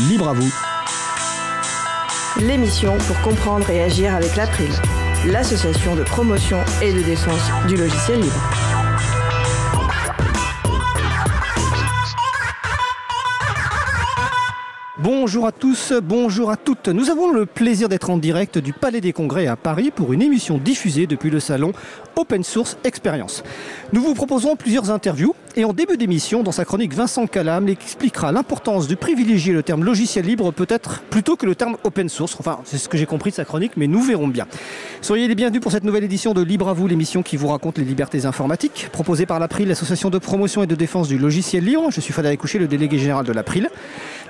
libre à vous. L'émission pour comprendre et agir avec l'April, l'association de promotion et de défense du logiciel libre. Bonjour à tous, bonjour à toutes. Nous avons le plaisir d'être en direct du Palais des Congrès à Paris pour une émission diffusée depuis le salon Open Source Experience. Nous vous proposerons plusieurs interviews et en début d'émission, dans sa chronique, Vincent Calam expliquera l'importance de privilégier le terme logiciel libre peut-être plutôt que le terme open source. Enfin, c'est ce que j'ai compris de sa chronique, mais nous verrons bien. Soyez les bienvenus pour cette nouvelle édition de Libre à vous, l'émission qui vous raconte les libertés informatiques, proposée par l'April, l'association de promotion et de défense du logiciel libre. Je suis Frédéric Coucher, le délégué général de l'April.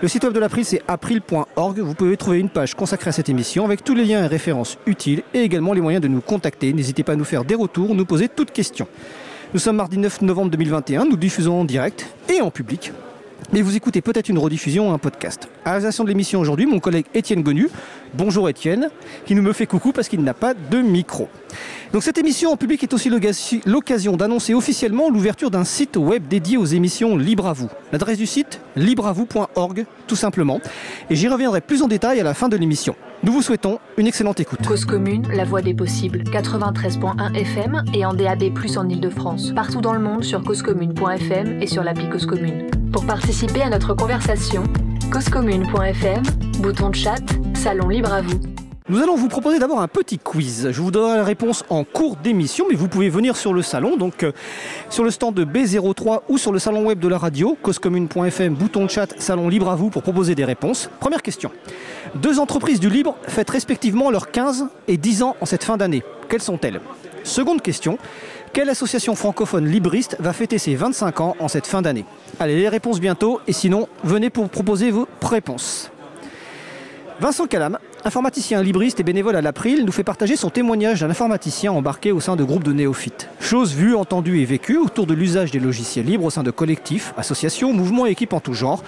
Le site web de l'April, c'est april.org. Vous pouvez trouver une page consacrée à cette émission avec tous les liens et références utiles et également les moyens de nous contacter. N'hésitez pas à nous faire des retours, nous poser toutes questions. Nous sommes mardi 9 novembre 2021, nous diffusons en direct et en public. Mais vous écoutez peut-être une rediffusion ou un podcast. À la réalisation de l'émission aujourd'hui, mon collègue Étienne Gonu. Bonjour Étienne, qui nous me fait coucou parce qu'il n'a pas de micro. Donc cette émission en public est aussi l'occasion d'annoncer officiellement l'ouverture d'un site web dédié aux émissions Libre à vous. L'adresse du site libreavou.org tout simplement. Et j'y reviendrai plus en détail à la fin de l'émission. Nous vous souhaitons une excellente écoute. Cause commune, la voix des possibles, 93.1 FM et en DAB+ en Ile-de-France. Partout dans le monde sur causecommune.fm et sur l'appli Cause Commune. Pour participer à notre conversation, causecommune.fm, bouton de chat, salon libre à vous. Nous allons vous proposer d'abord un petit quiz. Je vous donnerai la réponse en cours d'émission, mais vous pouvez venir sur le salon, donc euh, sur le stand de B03 ou sur le salon web de la radio, causecommune.fm, bouton de chat, salon libre à vous pour proposer des réponses. Première question. Deux entreprises du libre fêtent respectivement leurs 15 et 10 ans en cette fin d'année. Quelles sont-elles? Seconde question. Quelle association francophone libriste va fêter ses 25 ans en cette fin d'année? Allez, les réponses bientôt, et sinon, venez pour proposer vos réponses. Vincent Calam, informaticien libriste et bénévole à l'April, nous fait partager son témoignage d'un informaticien embarqué au sein de groupes de néophytes. Chose vue, entendue et vécue autour de l'usage des logiciels libres au sein de collectifs, associations, mouvements et équipes en tout genre.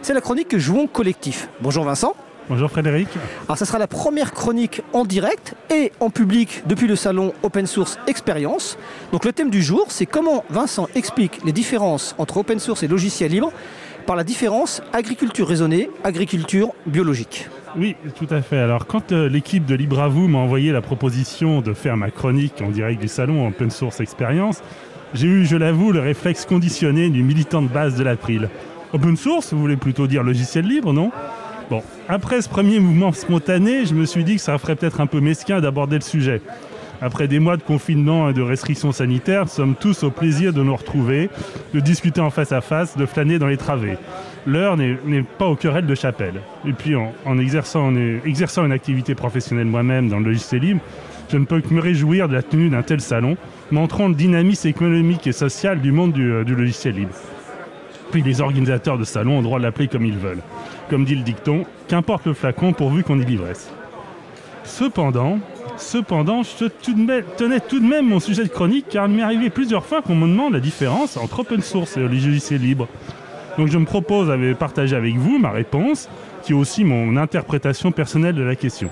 C'est la chronique Jouons collectif. Bonjour Vincent. Bonjour Frédéric. Alors ça sera la première chronique en direct et en public depuis le salon Open Source Experience. Donc le thème du jour, c'est comment Vincent explique les différences entre open source et logiciel libre par la différence agriculture raisonnée, agriculture biologique. Oui, tout à fait. Alors, quand euh, l'équipe de Libre à vous m'a envoyé la proposition de faire ma chronique en direct du salon Open Source Experience, j'ai eu, je l'avoue, le réflexe conditionné du militant de base de l'April. Open source, vous voulez plutôt dire logiciel libre, non? Bon, après ce premier mouvement spontané, je me suis dit que ça ferait peut-être un peu mesquin d'aborder le sujet. Après des mois de confinement et de restrictions sanitaires, sommes tous au plaisir de nous retrouver, de discuter en face à face, de flâner dans les travées. L'heure n'est pas aux querelles de chapelle. Et puis en, exerçant, une activité professionnelle moi-même dans le logiciel libre, je ne peux que me réjouir de la tenue d'un tel salon, montrant le dynamisme économique et social du monde du, du logiciel libre. Puis les organisateurs de salon ont le droit de l'appeler comme ils veulent. Comme dit le dicton, qu'importe le flacon pourvu qu'on y l'ivresse. Cependant, Cependant, je tenais tout de même mon sujet de chronique car il m'est arrivé plusieurs fois qu'on me demande la différence entre open source et logiciel libre. Donc je me propose de partager avec vous ma réponse, qui est aussi mon interprétation personnelle de la question.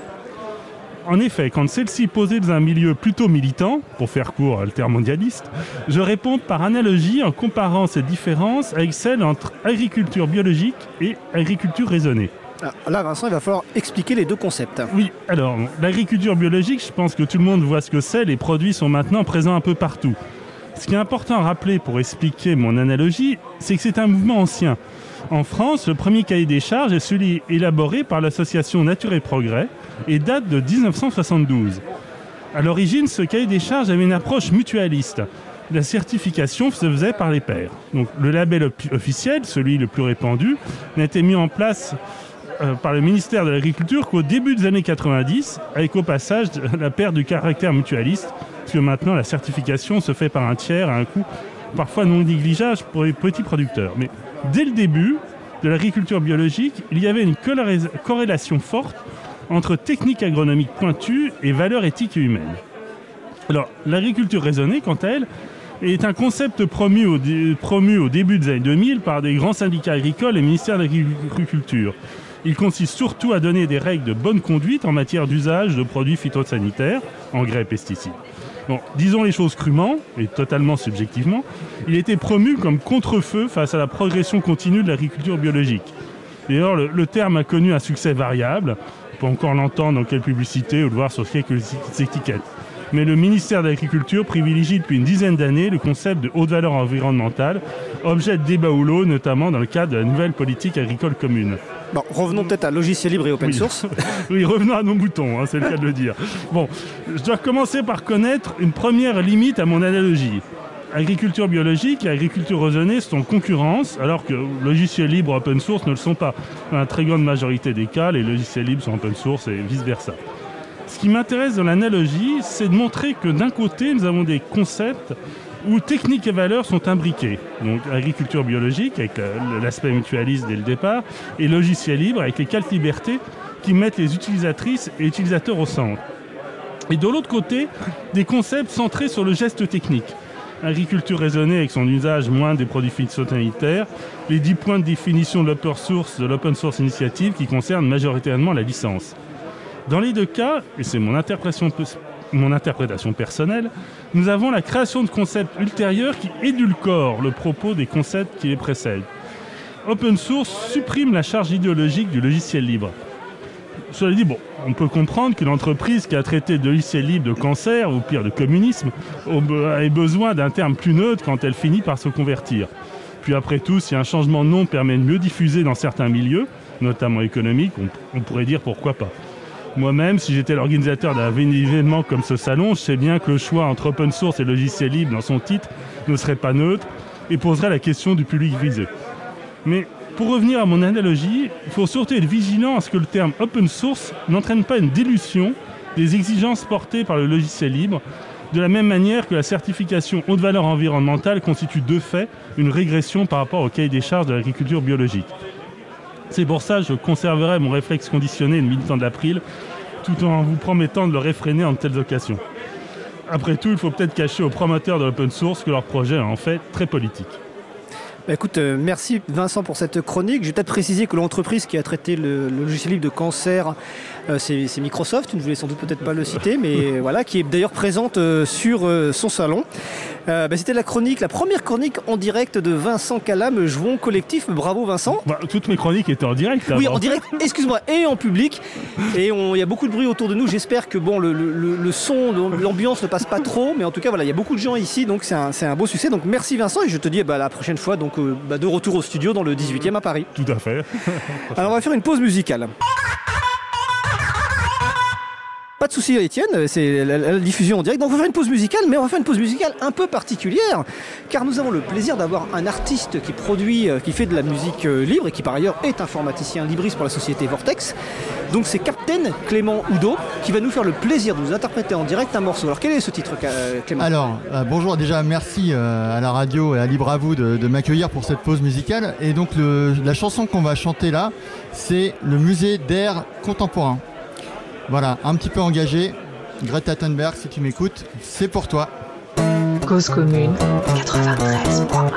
En effet, quand celle-ci est posée dans un milieu plutôt militant, pour faire court mondialiste, je réponds par analogie en comparant ces différences avec celles entre agriculture biologique et agriculture raisonnée. Ah, là, Vincent, il va falloir expliquer les deux concepts. Oui, alors, l'agriculture biologique, je pense que tout le monde voit ce que c'est. Les produits sont maintenant présents un peu partout. Ce qui est important à rappeler pour expliquer mon analogie, c'est que c'est un mouvement ancien. En France, le premier cahier des charges est celui élaboré par l'association Nature et Progrès et date de 1972. À l'origine, ce cahier des charges avait une approche mutualiste. La certification se faisait par les pairs. Donc, le label officiel, celui le plus répandu, n'a été mis en place euh, par le ministère de l'Agriculture qu'au début des années 90, avec au passage la perte du caractère mutualiste, puisque maintenant la certification se fait par un tiers à un coût parfois non négligeable pour les petits producteurs. Dès le début de l'agriculture biologique, il y avait une corrélation forte entre technique agronomique pointue et valeurs éthiques et humaines. Alors, l'agriculture raisonnée, quant à elle, est un concept promu au, promu au début des années 2000 par des grands syndicats agricoles et ministères de l'Agriculture. Il consiste surtout à donner des règles de bonne conduite en matière d'usage de produits phytosanitaires, engrais et pesticides. Bon, disons les choses crûment et totalement subjectivement, il était promu comme contre-feu face à la progression continue de l'agriculture biologique. D'ailleurs, le, le terme a connu un succès variable. On peut encore l'entendre dans quelques publicités ou le voir sur quelques étiquettes. Mais le ministère de l'Agriculture privilégie depuis une dizaine d'années le concept de haute valeur environnementale, objet de débat ou l'eau, notamment dans le cadre de la nouvelle politique agricole commune. Bon, revenons peut-être à logiciel libre et open Oui. source. Oui, revenons à nos moutons, hein, c'est le cas de le dire. Bon, je dois commencer par connaître une première limite à mon analogie. Agriculture biologique et agriculture raisonnée sont en concurrence, alors que logiciels libres open source ne le sont pas. Dans la très grande majorité des cas, les logiciels libres sont open source et vice-versa. Ce qui m'intéresse dans l'analogie, c'est de montrer que d'un côté, nous avons des concepts où techniques et valeurs sont imbriquées. Donc agriculture biologique avec la- l'aspect mutualiste dès le départ et logiciel libre avec les quatre libertés qui mettent les utilisatrices et utilisateurs au centre. Et de l'autre côté, des concepts centrés sur le geste technique. Agriculture raisonnée avec son usage moins des produits phytosanitaires, les 10 points de définition de l'open source, de l'open source initiative qui concernent majoritairement la licence. Dans les deux cas, et c'est mon interprétation, personnelle, nous avons la création de concepts ultérieurs qui édulcorent le propos des concepts qui les précèdent. Open source supprime la charge idéologique du logiciel libre. Cela dit, bon, on peut comprendre qu'une entreprise qui a traité de logiciel libre de cancer, ou pire de communisme, ait besoin d'un terme plus neutre quand elle finit par se convertir. Puis après tout, si un changement de nom permet de mieux diffuser dans certains milieux, notamment économiques, on, on pourrait dire pourquoi pas. Moi-même, si j'étais l'organisateur d'un événement comme ce salon, je sais bien que le choix entre open source et logiciel libre dans son titre ne serait pas neutre et poserait la question du public visé. Mais pour revenir à mon analogie, il faut surtout être vigilant à ce que le terme open source n'entraîne pas une dilution des exigences portées par le logiciel libre, de la même manière que la certification haute valeur environnementale constitue de fait une régression par rapport au cahier des charges de l'agriculture biologique. C'est pour ça que je conserverai mon réflexe conditionné de militant de l'April, tout en vous promettant de le réfréner en telles occasions. Après tout, il faut peut-être cacher aux promoteurs de l'open source que leur projet est en fait très politique. Bah, écoute, euh, merci Vincent pour cette chronique. Je vais peut-être préciser que l'entreprise qui a traité le, le logiciel libre de cancer, euh, c'est Microsoft. Tu ne voulais sans doute peut-être pas le citer, mais voilà, qui est d'ailleurs présente euh, sur son salon. Euh, bah, C'était la chronique, la première chronique en direct de Vincent Calam, Jouons Collectif. Bravo Vincent. Bah, toutes mes chroniques étaient en direct. Oui, en direct, excuse-moi, et en public. Et il y a beaucoup de bruit autour de nous. J'espère que bon, le, le- le son, l'ambiance ne passe pas trop. Mais en tout cas, voilà, il y a beaucoup de gens ici. Donc c'est un, c'est un beau succès. Donc merci Vincent. Et je te dis bah, la prochaine fois, donc, euh, bah, de retour au studio dans le 18e à Paris. Tout à fait. Alors on va faire une pause musicale. Pas de souci Étienne, c'est la, diffusion en direct. Donc on va faire une pause musicale, mais on va faire une pause musicale un peu particulière, car nous avons le plaisir d'avoir un artiste qui produit, euh, qui fait de la musique euh, libre et qui par ailleurs est informaticien libriste pour la société Vortex. Donc c'est Captain Clément Oudot qui va nous faire le plaisir de nous interpréter en direct un morceau. Alors quel est ce titre euh, Clément? Alors, bonjour, déjà merci à la radio et à Libre à vous de, m'accueillir pour cette pause musicale. Et donc la chanson qu'on va chanter là, c'est le musée d'air contemporain. Voilà, un petit peu engagé. Greta Thunberg, si tu m'écoutes, c'est pour toi. Cause commune 93.1.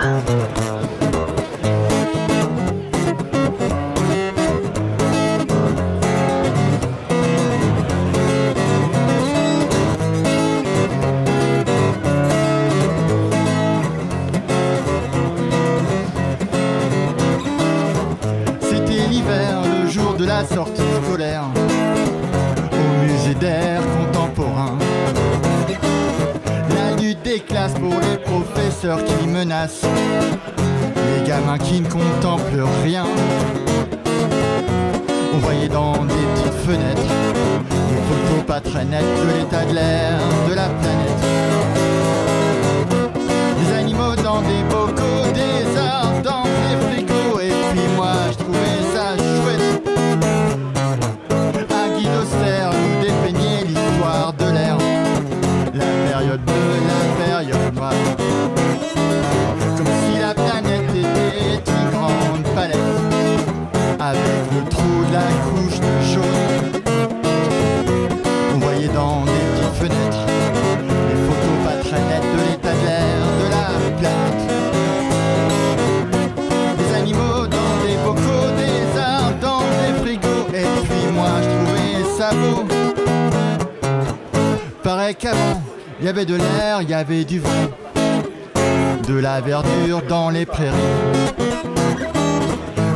C'était l'hiver, le jour de la sortie des classes pour les professeurs qui menacent, les gamins qui ne contemplent rien. On voyait dans des petites fenêtres des photos pas très nettes de l'état de l'air de la planète. Des animaux dans des bocaux, des arbres dans des fricots. Qu'avant, il y avait de l'air, il y avait du vent. De la verdure dans les prairies.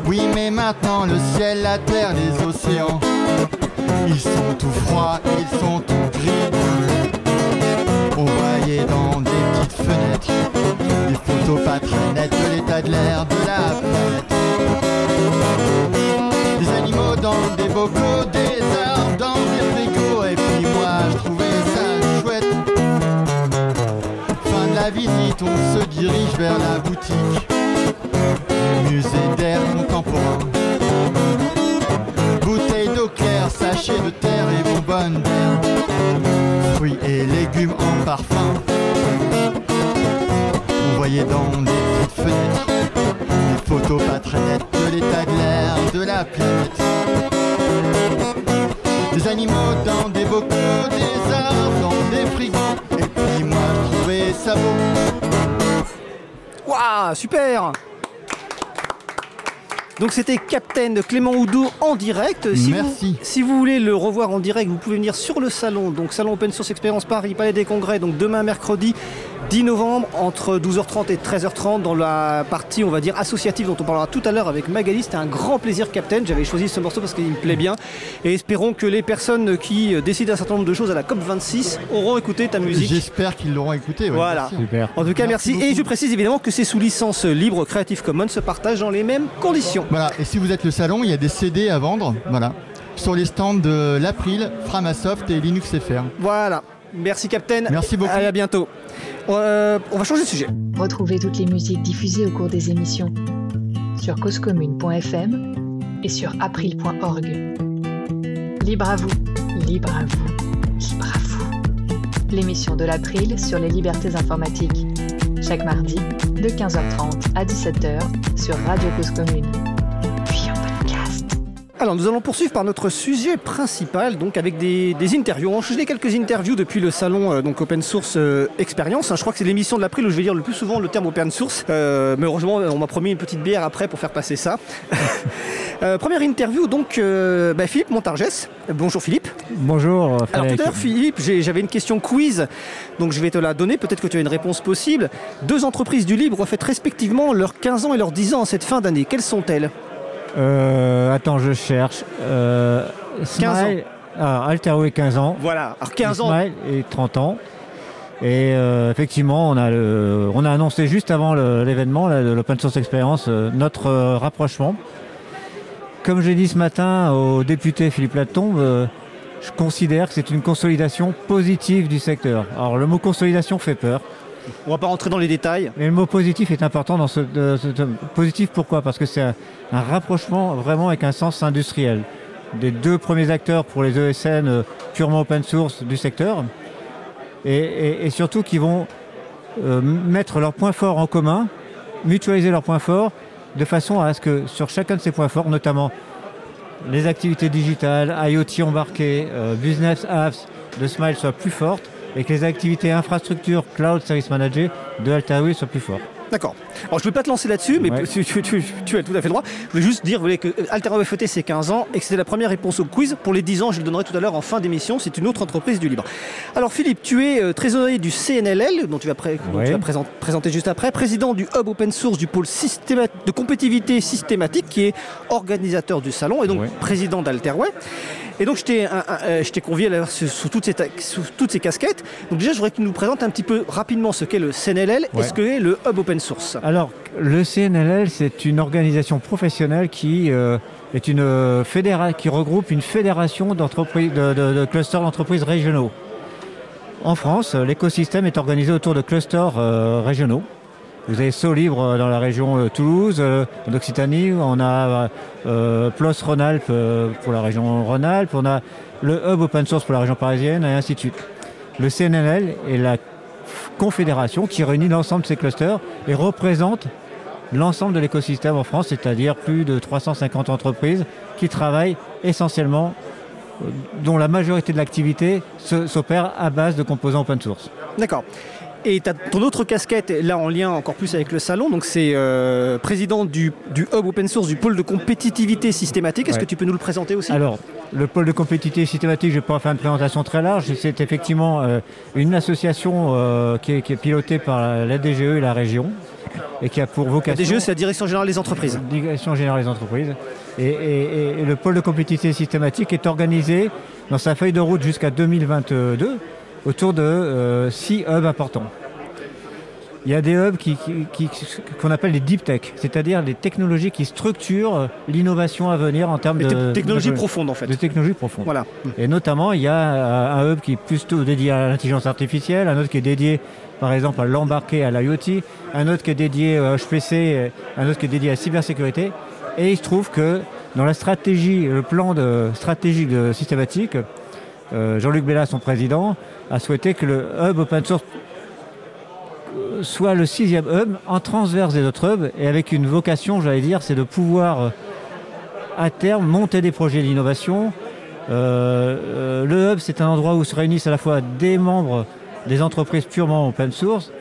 Oui, mais maintenant le ciel, la terre, les océans, ils sont tout froids, ils sont tout gris. On voyait dans des petites fenêtres des photos pas très nettes de l'état de l'air de la planète. Des animaux dans des bocaux, des visite, on se dirige vers la boutique musée d'art contemporain. Bouteilles d'eau claire, sachets de terre et bonbonnes d'air. Fruits et légumes en parfum. On voyait dans des petites fenêtres des photos pas très nettes de l'état de l'air de la planète. Des animaux dans des bocaux, des arbres dans des frigos. Waouh, super donc c'était Captain Clément Houdou en direct. Si Merci. Vous, si vous voulez le revoir en direct, vous pouvez venir sur le salon, donc salon Open Source Experience Paris, Palais des Congrès, donc demain mercredi 10 novembre entre 12h30 et 13h30 dans la partie on va dire associative dont on parlera tout à l'heure avec Magali. C'était un grand plaisir Captain, j'avais choisi ce morceau parce qu'il me plaît bien et espérons que les personnes qui décident un certain nombre de choses à la COP26 auront écouté ta musique. J'espère qu'ils l'auront écouté. ouais, Voilà. Super. En tout cas, Merci merci. Et je précise évidemment que c'est sous licence libre Creative Commons, se partage dans les mêmes conditions. Voilà, et si vous êtes le salon, il y a des CD à vendre, voilà, sur les stands de l'April, Framasoft et Linux FR. Voilà. Merci Captain. Merci beaucoup. Allez, à bientôt. Euh, on va changer de sujet. Retrouvez toutes les musiques diffusées au cours des émissions sur causecommune.fm et sur april.org. Libre à vous, libre à vous, libre à vous. L'émission de l'April sur les libertés informatiques. Chaque mardi de 15h30 à 17h sur Radio Cause Commune. Alors, nous allons poursuivre par notre sujet principal, donc avec des, des interviews. On a quelques interviews depuis le salon euh, donc Open Source euh, Experience. hein. Je crois que c'est l'émission de l'April où je vais dire le plus souvent le terme Open Source. Euh, mais heureusement, on m'a promis une petite bière après pour faire passer ça. Première interview, donc bah, Philippe Montargès. Bonjour Philippe. Bonjour Alors tout Frédéric. à l'heure, Philippe, j'avais une question quiz, donc je vais te la donner, peut-être que tu as une réponse possible. Deux entreprises du libre fêtent respectivement leurs 15 ans et leurs 10 ans en cette fin d'année. Quelles sont-elles? Euh, attends, je cherche. Euh, 15 ans. Smile, ah, Alterway 15 ans. Voilà, alors 15 ans. Smile et 30 ans. Et euh, effectivement, on a, le- on a annoncé juste avant l'événement de l'Open Source Experience euh, notre euh, rapprochement. Comme j'ai dit ce matin au député Philippe Latombe, euh, je considère que c'est une consolidation positive du secteur. Alors le mot consolidation fait peur. On va pas rentrer dans les détails. Mais le mot positif est important dans ce, positif pourquoi? Parce que c'est un, rapprochement vraiment avec un sens industriel des deux premiers acteurs pour les ESN euh, purement open source du secteur et, surtout qui vont euh, mettre leurs points forts en commun, mutualiser leurs points forts de façon à ce que sur chacun de ces points forts, notamment les activités digitales, IoT embarqué, euh, business apps de Smile soient plus fortes et que les activités infrastructure, cloud, service manager de Altair soient plus fortes. D'accord. Alors je ne vais pas te lancer là-dessus, mais Ouais. tu, tu- tu- tu as tout à fait le droit. Je voulais juste dire vous voyez, que Altera FET c'est 15 ans et que c'était la première réponse au quiz. Pour les 10 ans, je le donnerai tout à l'heure en fin d'émission. C'est une autre entreprise du libre. Alors Philippe, tu es euh, trésorier du CNLL, dont tu vas, pré- dont Ouais. tu vas présent- présenter juste après, président du Hub Open Source du pôle de compétitivité systématique, qui est organisateur du salon et donc Ouais. président d'Alterway. Et donc je t'ai euh, je t'ai convié là, sous, sous toutes ces sous toutes ces casquettes. Donc déjà, je voudrais que tu nous présentes un petit peu rapidement ce qu'est le CNLL et ce qu'est le Hub Open Source. Alors, le CNLL, c'est une organisation professionnelle qui euh, est une euh, fédéra- qui regroupe une fédération d'entreprises, de, de- de clusters d'entreprises régionaux. En France, l'écosystème est organisé autour de clusters euh, régionaux. Vous avez Solibre euh, dans la région euh, Toulouse, euh, en Occitanie, on a PLOS Rhône-Alpes pour la région Rhône-Alpes, on a le Hub Open Source pour la région parisienne, et ainsi de suite. Le CNLL est la confédération qui réunit l'ensemble de ces clusters et représente l'ensemble de l'écosystème en France, c'est-à-dire plus de 350 entreprises qui travaillent essentiellement, dont la majorité de l'activité s'opère à base de composants open source. D'accord. Et tu as ton autre casquette, là en lien encore plus avec le salon, donc c'est euh, président du, du Hub Open Source du pôle de compétitivité systématique. Est-ce Ouais. que tu peux nous le présenter aussi? Alors, le pôle de compétitivité systématique, je ne vais pas faire une présentation très large, c'est effectivement euh, une association euh, qui, est, qui est pilotée par la DGE et la région, et qui a pour La vocation... DGE, c'est la Direction Générale des Entreprises. Direction générale des entreprises. Et, et- et le pôle de compétitivité systématique est organisé dans sa feuille de route jusqu'à 2022 autour de euh, six hubs importants. Il y a des hubs qu'on appelle des deep tech, c'est-à-dire des technologies qui structurent l'innovation à venir en termes Les de, te- technologies de, profondes, en fait. de technologies profondes. Voilà. Et notamment, il y a euh, un hub qui est plutôt dédié à l'intelligence artificielle, un autre qui est dédié, par exemple, à l'embarquer à l'IoT, un autre qui est dédié au HPC, un autre qui est dédié à la cybersécurité. Et il se trouve que dans la stratégie, le plan de stratégique de systématique, euh, Jean-Luc Bella, son président, a souhaité que le hub open source euh, soit le sixième hub en transverse des autres hubs et avec une vocation, j'allais dire, c'est de pouvoir euh, à terme monter des projets d'innovation. Le hub, c'est un endroit où se réunissent à la fois des membres des entreprises purement open source,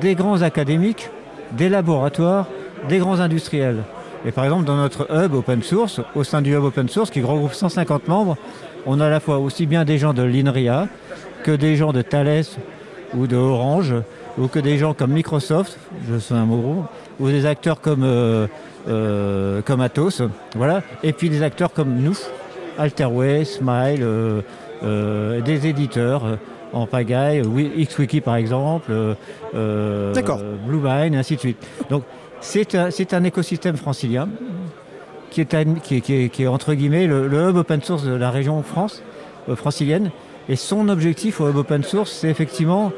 des grands académiques, des laboratoires, des grands industriels. Et par exemple, dans notre hub open source, au sein du hub open source qui regroupe 150 membres, on a à la fois aussi bien des gens de l'INRIA que des gens de Thales ou de Orange ou que des gens comme Microsoft, je suis un mot ou des acteurs comme, euh, euh, comme Atos, voilà, et puis des acteurs comme nous, Alterway, Smile, euh, euh, des éditeurs en pagaille, Wi- XWiki par exemple, euh, euh. Bluevine, et ainsi de suite. Donc c'est un, c'est un écosystème francilien qui est, un- qui est- qui est- qui est, entre guillemets le, le hub open source de la région France, euh, francilienne. Et son objectif au hub open source, c'est effectivement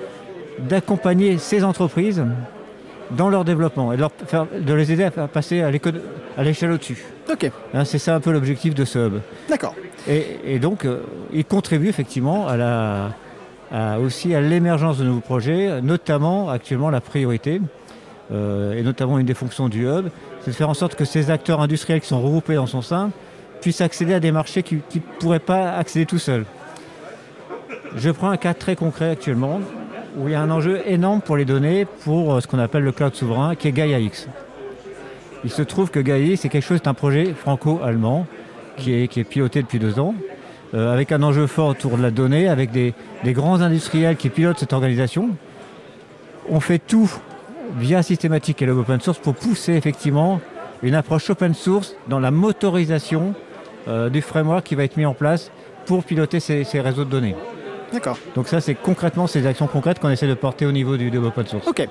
d'accompagner ces entreprises dans leur développement et de, leur faire- de les aider à passer à l'échelle au-dessus. Ok, Hein, c'est ça un peu l'objectif de ce hub. d'accord. Et, et donc, euh, il contribue effectivement à la, à- aussi à l'émergence de nouveaux projets, notamment actuellement la priorité, et notamment une des fonctions du hub, c'est de faire en sorte que ces acteurs industriels qui sont regroupés dans son sein puissent accéder à des marchés qui ne pourraient pas accéder tout seuls. Je prends un cas très concret actuellement, où il y a un enjeu énorme pour les données, pour euh, ce qu'on appelle le cloud souverain, qui est Gaia-X. Il se trouve que Gaia, c'est quelque chose, c'est un projet franco-allemand qui est, qui est piloté depuis deux ans, euh, avec un enjeu fort autour de la donnée, avec des, des grands industriels qui pilotent cette organisation. On fait tout via Systématique et le open source pour pousser effectivement une approche open source dans la motorisation euh, du framework qui va être mis en place pour piloter ces, ces réseaux de données. D'accord. Donc ça, c'est concrètement ces actions concrètes qu'on essaie de porter au niveau du, de open source. Ok.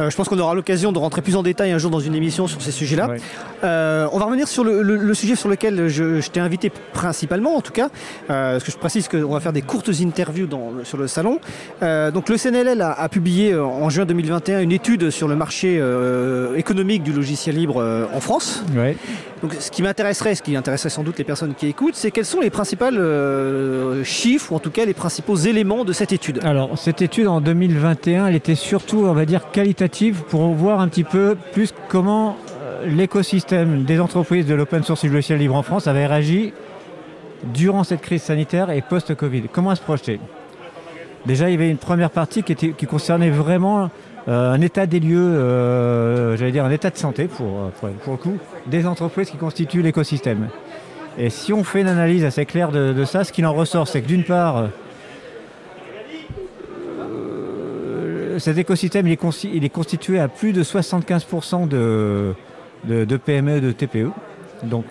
Euh, je pense qu'on aura l'occasion de rentrer plus en détail un jour dans une émission sur ces sujets-là. Ouais. Euh, on va revenir sur le, le- le sujet sur lequel je, je t'ai invité principalement, en tout cas, euh, parce que je précise qu'on va faire des courtes interviews dans sur le salon. Donc le CNLL a, a publié en juin 2021 une étude sur le marché économique du logiciel libre en France. Ouais. Donc ce qui m'intéresserait, ce qui intéresserait sans doute les personnes qui écoutent, c'est quels sont les principaux chiffres, ou en tout cas les principaux éléments de cette étude. Alors, cette étude en 2021, elle était surtout, on va dire, qualitative pour voir un petit peu plus comment euh, l'écosystème des entreprises de l'open source et du logiciel libre en France avait réagi durant cette crise sanitaire et post-Covid. Comment se projeter Déjà, il y avait une première partie qui, concernait vraiment euh, un état des lieux, euh, j'allais dire un état de santé pour, pour, pour le coup, des entreprises qui constituent l'écosystème. Et si on fait une analyse assez claire de, de ça, ce qu'il en ressort, c'est que d'une part, cet écosystème il est, consti- il est constitué à plus de 75% de, de, de PME, de TPE. Donc,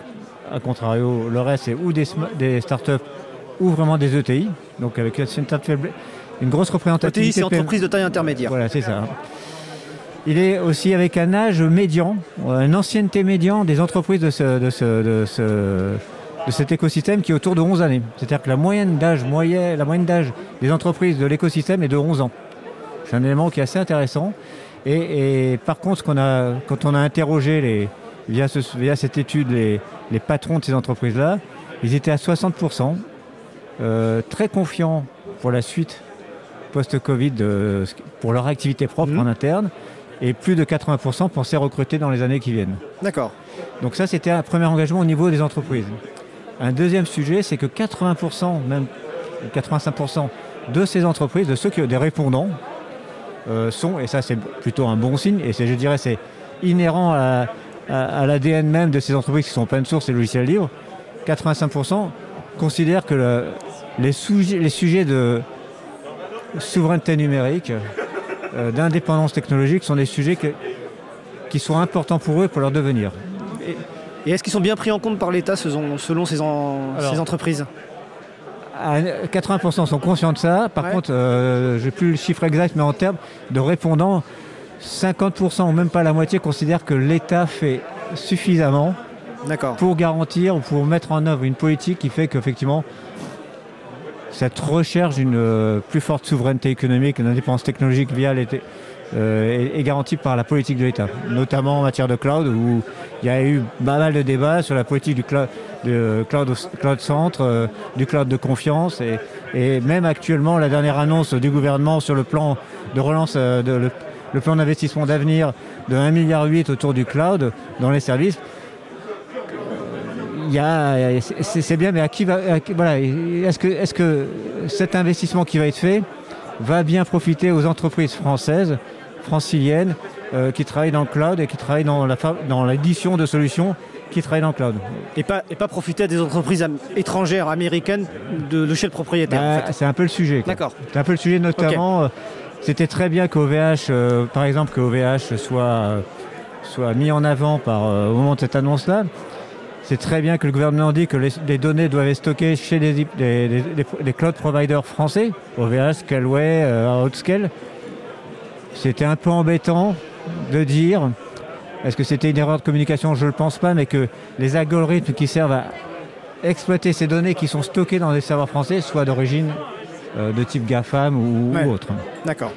à contrario, le reste, c'est ou des, startups ou vraiment des ETI. Donc, avec une, une grosse ETI, représentativité. c'est PME. entreprise de taille intermédiaire. Voilà, c'est ça. Il est aussi avec un âge médian, une ancienneté médian des entreprises de, ce- de, ce- de ce- de cet écosystème qui est autour de 11 années. C'est-à-dire que la moyenne d'âge moyenne, la moyenne d'âge des entreprises de l'écosystème est de 11 ans. C'est un élément qui est assez intéressant. Et, et par contre, a, quand on a interrogé les, via, ce- via cette étude les, les patrons de ces entreprises-là, ils étaient à 60%, euh, très confiants pour la suite post-Covid de- pour leur activité propre Mhm. en interne et plus de 80% pensaient recruter dans les années qui viennent. D'accord. Donc ça, c'était un premier engagement au niveau des entreprises. Un deuxième sujet, c'est que 80%, même 85% de ces entreprises, de ceux qui des répondants, euh, sont, et ça c'est plutôt un bon signe, et c'est, je dirais c'est inhérent à, à- à l'ADN même de ces entreprises qui sont open source et logiciels libres, 85% considèrent que le- les, sujets, les sujets de souveraineté numérique, euh, d'indépendance technologique sont des sujets que- qui sont importants pour eux pour leur devenir. Et est-ce qu'ils sont bien pris en compte par l'État selon, selon ces, en- Alors- ces entreprises? 80% sont conscients de ça. Par Ouais. contre, euh, je n'ai plus le chiffre exact, mais en termes de répondants, 50% ou même pas la moitié considèrent que l'État fait suffisamment pour garantir ou pour mettre en œuvre une politique qui fait qu'effectivement, cette recherche d'une euh, plus forte souveraineté économique, une indépendance technologique via l'État, euh, est, est garantie par la politique de l'État, notamment en matière de cloud, où il y a eu pas mal de débats sur la politique du cloud, de cloud, cloud centre, euh, du cloud de confiance, et, et même actuellement, la dernière annonce du gouvernement sur le plan de relance, euh, de, le, plan d'investissement d'avenir de 1,8 milliard autour du cloud dans les services, c'est bien, mais à qui va, voilà, est-ce que, est-ce que cet investissement qui va être fait va bien profiter aux entreprises françaises, franciliennes, euh, qui travaillent dans le cloud et qui travaillent dans la, fa- dans l'édition de solutions qui travaillent dans le cloud Et pas, et pas profiter à des entreprises am- étrangères, américaines, de, de chez le propriétaire. en Bah, fait. C'est un peu le sujet. D'accord. C'est un peu le sujet, notamment. euh, C'était très bien qu'OVH, euh, par exemple, que OVH soit, euh, soit mis en avant par, au moment de cette annonce-là. C'est très bien que le gouvernement dit que les, les données doivent être stockées chez des cloud providers français, OVH, Scaleway, Outscale. C'était un peu embêtant de dire, est-ce que c'était une erreur de communication? Je ne le pense pas, mais que les algorithmes qui servent à exploiter ces données qui sont stockées dans des serveurs français soient d'origine euh, de type GAFAM ou, Ouais. ou autre. D'accord.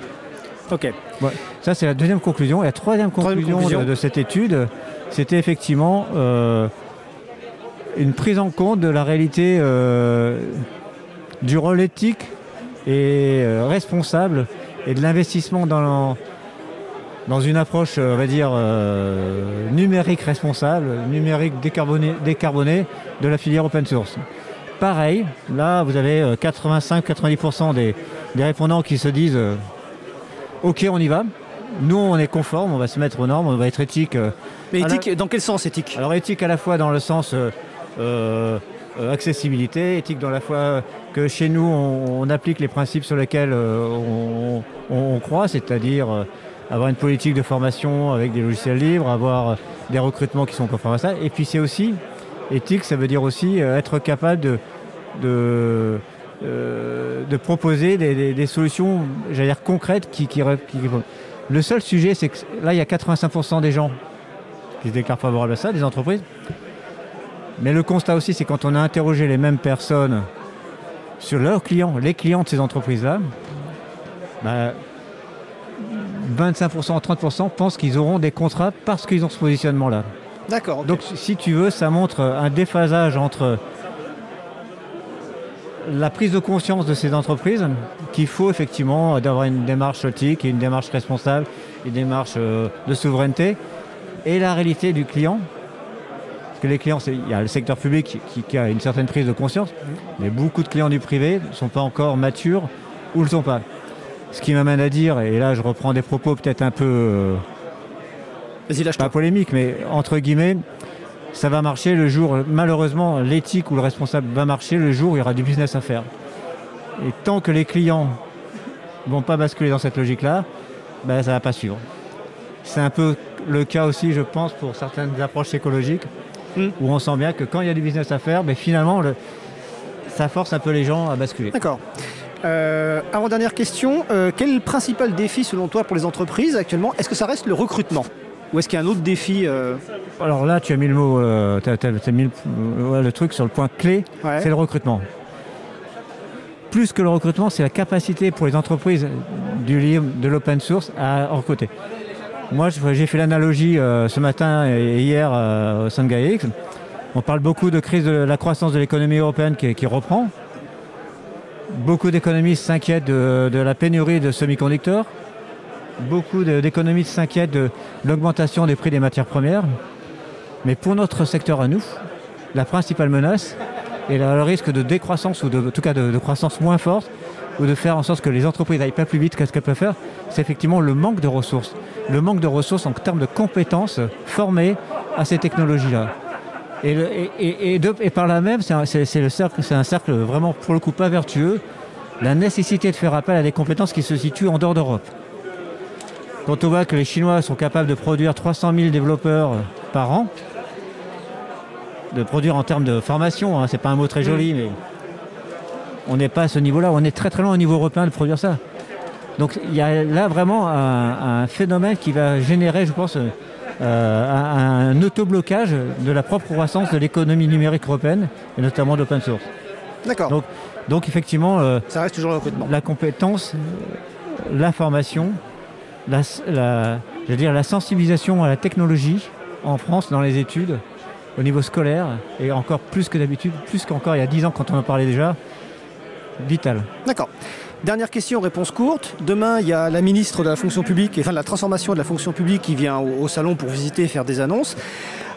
Ok. Ouais. Ça, c'est la deuxième conclusion. Et la troisième Troisième conclusion. De, de cette étude, c'était effectivement euh, une prise en compte de la réalité euh, du rôle éthique et responsable et de l'investissement dans, dans une approche, euh, on va dire, euh, numérique responsable, numérique décarboné, décarboné de la filière open source. Pareil, là, vous avez euh, 85-90% des, des répondants qui se disent euh, Ok, on y va. Nous, on est conforme, on va se mettre aux normes, on va être éthique. euh. Mais la- éthique, dans quel sens éthique? Alors éthique à la fois dans le sens euh, euh, euh, accessibilité, éthique dans la fois chez nous, on, applique les principes sur lesquels euh, on, croit, c'est-à-dire euh, avoir une politique de formation avec des logiciels libres, avoir euh, des recrutements qui sont conformes à ça. Et puis c'est aussi, éthique, ça veut dire aussi être capable de, proposer des, solutions, j'allais dire, concrètes qui. Le seul sujet, c'est que là, il y a 85% des gens qui se déclarent favorables à ça, des entreprises. Mais le constat aussi, c'est quand on a interrogé les mêmes personnes sur leurs clients, les clients de ces entreprises-là, bah, 25%, 30% pensent qu'ils auront des contrats parce qu'ils ont ce positionnement-là. D'accord. Donc si tu veux, ça montre un déphasage entre la prise de conscience de ces entreprises qu'il faut effectivement d'avoir une démarche éthique une démarche responsable, une démarche euh, de souveraineté et la réalité du client. Parce que les clients, il y a le secteur public qui- a une certaine prise de conscience, mais beaucoup de clients du privé ne sont pas encore matures ou ne le sont pas. Ce qui m'amène à dire, et là je reprends des propos peut-être un peu euh, pas polémique, mais entre guillemets, ça va marcher le jour, malheureusement, l'éthique ou le responsable va marcher le jour où il y aura du business à faire. Et tant que les clients vont pas basculer dans cette logique-là, ben, ça va pas suivre. C'est un peu le cas aussi, je pense, pour certaines approches écologiques, Mm. où on sent bien que quand il y a du business à faire, ben, finalement, le- ça force un peu les gens à basculer. D'accord. Euh, avant-dernière question, euh, quel est le principal défi selon toi pour les entreprises actuellement? Est-ce que ça reste le recrutement? Ou est-ce qu'il y a un autre défi euh, Alors là, tu as mis le mot, t'as mis le, ouais, le truc sur le point clé, ouais. c'est le recrutement. Plus que le recrutement, c'est la capacité pour les entreprises du de l'open source à en recruter. Moi, j'ai fait l'analogie euh, ce matin et hier euh, au Shanghai X. On parle beaucoup de crise de la croissance de l'économie européenne qui, reprend. Beaucoup d'économistes s'inquiètent de, la pénurie de semi-conducteurs. Beaucoup d'économistes s'inquiètent de l'augmentation des prix des matières premières. Mais pour notre secteur à nous, la principale menace est le risque de décroissance ou en tout cas de, de croissance moins forte ou de faire en sorte que les entreprises n'aillent pas plus vite qu'est-ce qu'elles peuvent faire, c'est effectivement le manque de ressources. Le manque de ressources en termes de compétences formées à ces technologies-là. Et, par là même, c'est un, cercle- c'est un cercle vraiment pour le coup pas vertueux, la nécessité de faire appel à des compétences qui se situent en dehors d'Europe. quand on voit que les Chinois sont capables de produire 300 000 développeurs par an, de produire en termes de formation, hein, c'est pas un mot très joli, mais on n'est pas à ce niveau-là, on est très très loin au niveau européen de produire ça. Donc il y a là vraiment un, un phénomène qui va générer, je pense, euh, un, un autoblocage de la propre croissance de l'économie numérique européenne, et notamment d'open source. D'accord. Donc, donc effectivement, euh, Ça reste toujours le recrutement. la compétence, la formation, la, la- je veux dire, la sensibilisation à la technologie en France dans les études, au niveau scolaire, et encore plus que d'habitude, plus qu'encore il y a 10 ans quand on en parlait déjà, vital. D'accord. Dernière question, réponse courte. Demain, il y a la ministre de la fonction publique, enfin de la transformation de la fonction publique qui vient au, au salon pour visiter et faire des annonces.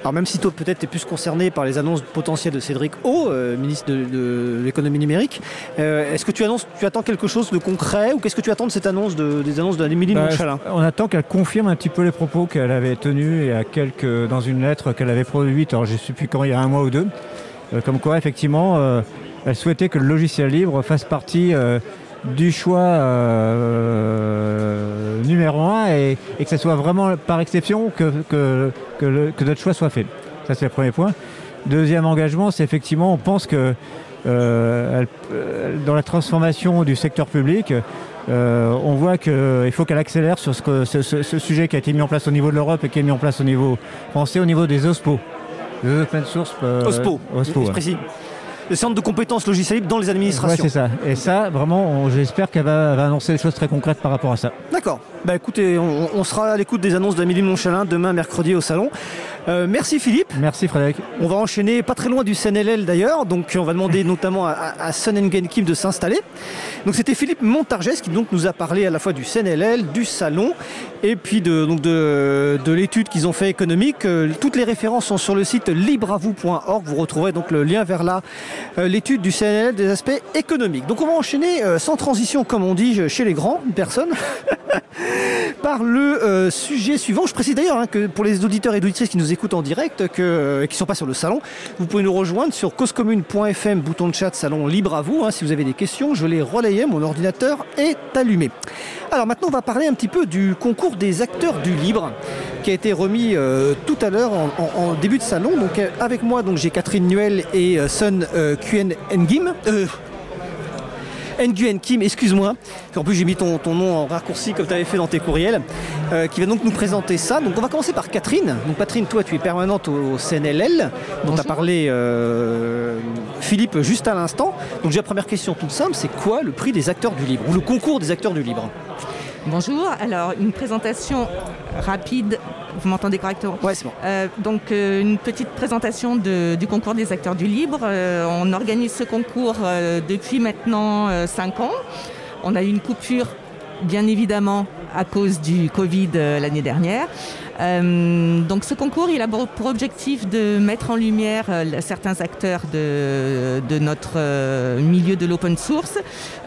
Alors même si toi peut-être tu es plus concerné par les annonces potentielles de Cédric O, euh, ministre de, de l'économie numérique, euh, est-ce que tu, annonces, tu attends quelque chose de concret ou qu'est-ce que tu attends de cette annonce de, des annonces de Amélie Bah, Montchalin on attend qu'elle confirme un petit peu les propos qu'elle avait tenus et à quelques, dans une lettre qu'elle avait produite, alors je ne sais plus quand, il y a un mois ou deux, euh, comme quoi effectivement elle souhaitait que le logiciel libre fasse partie du choix euh, numéro un et, et que ce soit vraiment par exception que, que, que, le- que notre choix soit fait. Ça c'est le premier point. Deuxième engagement, c'est effectivement, on pense que euh, elle- euh, dans la transformation du secteur public, euh, on voit qu'il faut qu'elle accélère sur ce, que- ce- ce- ce sujet qui a été mis en place au niveau de l'Europe et qui est mis en place au niveau français, au niveau des OSPO. Les open source. euh, OSPO, OSPO. Le centre de compétences logicielles libres dans les Ouais, administrations. c'est ça. Et ça, vraiment, j'espère qu'elle va, va annoncer des choses très concrètes par rapport à ça. D'accord. Bah écoutez, on, on sera à l'écoute des annonces d'Amélie Montchalin demain mercredi au salon. Euh, merci Philippe. Merci Frédéric. On va enchaîner pas très loin du CNLL d'ailleurs, donc on va demander notamment à, à, Sun Kim de s'installer. Donc c'était Philippe Montargès qui donc nous a parlé à la fois du CNLL, du salon et puis de, donc de, de l'étude qu'ils ont fait économique. Euh, toutes les références sont sur le site libravou.org. Vous retrouverez donc le lien vers là, l'étude du CNLL des aspects économiques. Donc on va enchaîner euh, sans transition comme on dit chez les grands personnes. par le euh, sujet suivant. Je précise d'ailleurs hein, que pour les auditeurs et auditrices qui nous écoutent en direct, que, euh, qui ne sont pas sur le salon, vous pouvez nous rejoindre sur causecommune.fm, bouton de chat, salon libre à vous. hein. si vous avez des questions, je les relayais, mon ordinateur est allumé. Alors maintenant, on va parler un petit peu du concours des acteurs du libre qui a été remis euh, tout à l'heure en, en- en début de salon. Donc euh, avec moi, donc j'ai Catherine Nuel et euh, Sun Quen Ngim. Nguyen Kim, excuse-moi. En plus, j'ai mis ton, ton nom en raccourci comme tu avais fait dans tes courriels, euh, qui va donc nous présenter ça. Donc, on va commencer par Catherine. Donc, Catherine, toi, tu es permanente au CNLL, dont a parlé euh, Philippe juste à l'instant. Donc, j'ai la première question toute simple c'est quoi le prix des acteurs du libre ou le concours des acteurs du libre Bonjour, alors une présentation rapide, vous m'entendez correctement? Ouais, c'est bon. Euh, donc euh, une petite présentation de- du concours des acteurs du libre. Euh, on organise ce concours depuis maintenant 5 ans. On a eu une coupure bien évidemment à cause du Covid euh, l'année dernière. Euh, donc ce concours, il a pour objectif de mettre en lumière euh, certains acteurs de, notre milieu de l'open source.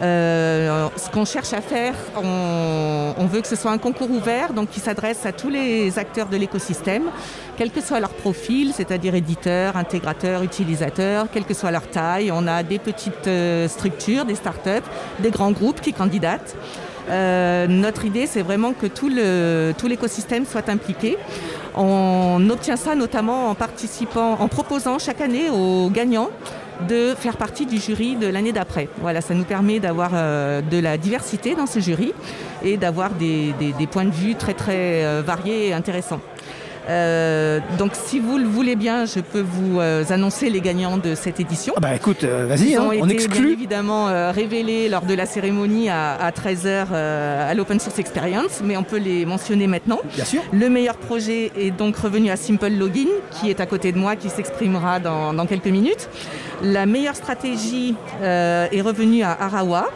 Ce qu'on cherche à faire, on, veut que ce soit un concours ouvert, donc qui s'adresse à tous les acteurs de l'écosystème, quel que soit leur profil, c'est-à-dire éditeurs, intégrateurs, utilisateurs, quelle que soit leur taille. On a des petites structures, des startups, des grands groupes qui candidatent. Euh, notre idée, c'est vraiment que tout l'écosystème soit impliqué. On obtient ça notamment en participant, en proposant chaque année aux gagnants de faire partie du jury de l'année d'après. Voilà, ça nous permet d'avoir euh, de la diversité dans ce jury et d'avoir des points de vue très très euh, variés et intéressants. Euh, donc si vous le voulez bien, je peux vous euh, annoncer les gagnants de cette édition. Ah bah écoute, euh, vas-y, hein, on bien exclut. évidemment euh, révélés lors de la cérémonie à, 13h à l'Open Source Experience, mais on peut les mentionner maintenant. Bien sûr. Le meilleur projet est donc revenu à Simple Login, qui est à côté de moi, qui s'exprimera dans, dans quelques minutes. La meilleure stratégie euh, est revenue à Arawa.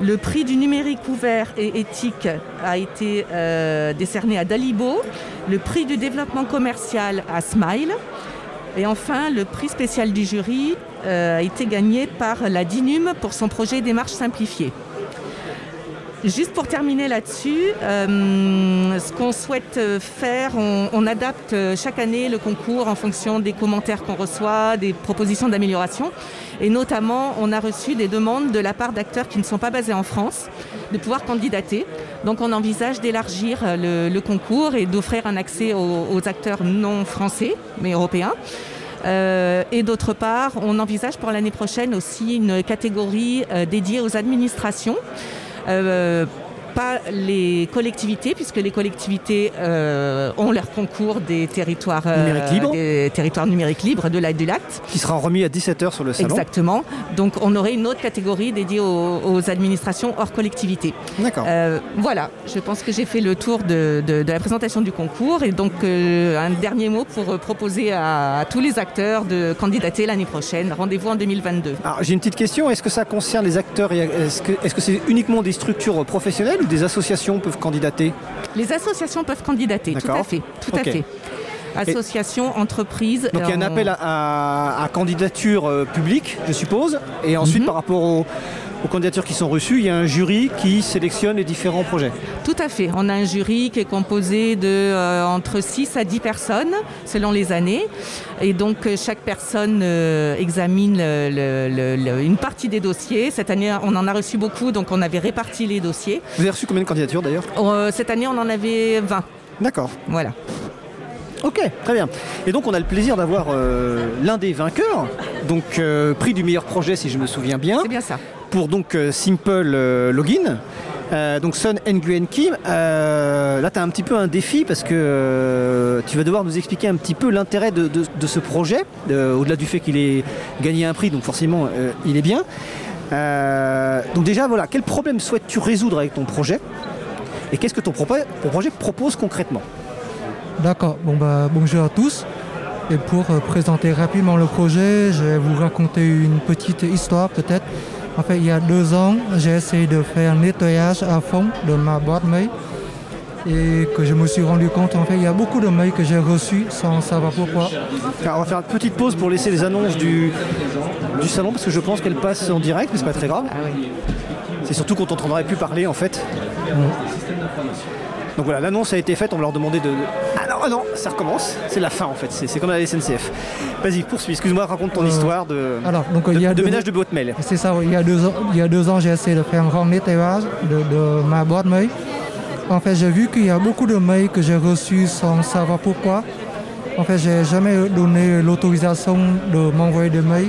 Le prix du numérique ouvert et éthique a été euh, décerné à Dalibo. Le prix du développement commercial à Smile. Et enfin, le prix spécial du jury euh, a été gagné par la DINUM pour son projet démarche simplifiée. Juste pour terminer là-dessus, euh, ce qu'on souhaite faire, on, adapte chaque année le concours en fonction des commentaires qu'on reçoit, des propositions d'amélioration. Et notamment, on a reçu des demandes de la part d'acteurs qui ne sont pas basés en France de pouvoir candidater. Donc on envisage d'élargir le, concours et d'offrir un accès aux, aux acteurs non français, mais européens. Euh, et d'autre part, on envisage pour l'année prochaine aussi une catégorie euh, dédiée aux administrations. Euh, pas les collectivités, puisque les collectivités euh, ont leur concours des territoires, euh, Numériques libres. des territoires numériques libres de la du lac. Qui sera remis à 17h sur le salon. Exactement. Donc on aurait une autre catégorie dédiée aux, aux administrations hors collectivité. D'accord. Euh, voilà, je pense que j'ai fait le tour de, de- de la présentation du concours et donc un dernier mot pour proposer à, à tous les acteurs de candidater l'année prochaine. Rendez-vous en 2022. Alors j'ai une petite question, est-ce que ça concerne les acteurs et Est-ce que est-ce que c'est uniquement des structures professionnelles ou des associations peuvent candidater Les associations peuvent candidater, tout à fait. Tout Ok. à fait. Associations, entreprises. Donc il y a un euh, appel à, à- à candidature euh, publique, je suppose, et ensuite Mhm. par rapport aux, aux candidatures qui sont reçues, il y a un jury qui sélectionne les différents projets. Tout à fait. On a un jury qui est composé de euh, entre 6 à 10 personnes selon les années. Et donc euh, chaque personne euh, examine le- le- le- le- une partie des dossiers. Cette année, on en a reçu beaucoup, donc on avait réparti les dossiers. Vous avez reçu combien de candidatures d'ailleurs? Euh, cette année, on en avait 20. D'accord. Voilà. Ok, très bien. Et donc on a le plaisir d'avoir euh, l'un des vainqueurs, donc euh, prix du meilleur projet si je me souviens bien, C'est bien ça. Pour donc euh, Simple euh, Login. Euh, donc Sun Nguyen Kim, là tu as un petit peu un défi parce que tu vas devoir nous expliquer un petit peu l'intérêt de, ce projet, au-delà du fait qu'il ait gagné un prix, donc forcément il est bien. Donc déjà voilà, quel problème souhaites-tu résoudre avec ton projet et qu'est-ce que ton, ton projet propose concrètement? D'accord, bon bah bonjour à tous. Et pour présenter rapidement le projet, je vais vous raconter une petite histoire peut-être. En fait, il y a deux ans, j'ai essayé de faire un nettoyage à fond de ma boîte mail et que je me suis rendu compte, en fait, il y a beaucoup de mails que j'ai reçus sans savoir pourquoi. Alors, on va faire une petite pause pour laisser les annonces du, du salon parce que je pense qu'elles passent en direct, mais c'est pas très grave. Ah oui. C'est surtout qu'on t'entendrait plus parler en fait. Donc voilà, l'annonce a été faite, on va leur demander de. Ah non, ah non, ça recommence. C'est la fin en fait, c'est comme à la SNCF. Vas-y, poursuis, excuse-moi, raconte ton Euh, histoire de, Alors, donc de, il y a de deux- ménage de boîte mail. C'est ça, il y a deux ans, il y a deux ans j'ai essayé de faire un grand nettoyage de, de ma boîte mail. En fait, j'ai vu qu'il y a beaucoup de mails que j'ai reçus sans savoir pourquoi. En fait, j'ai jamais donné l'autorisation de m'envoyer des mails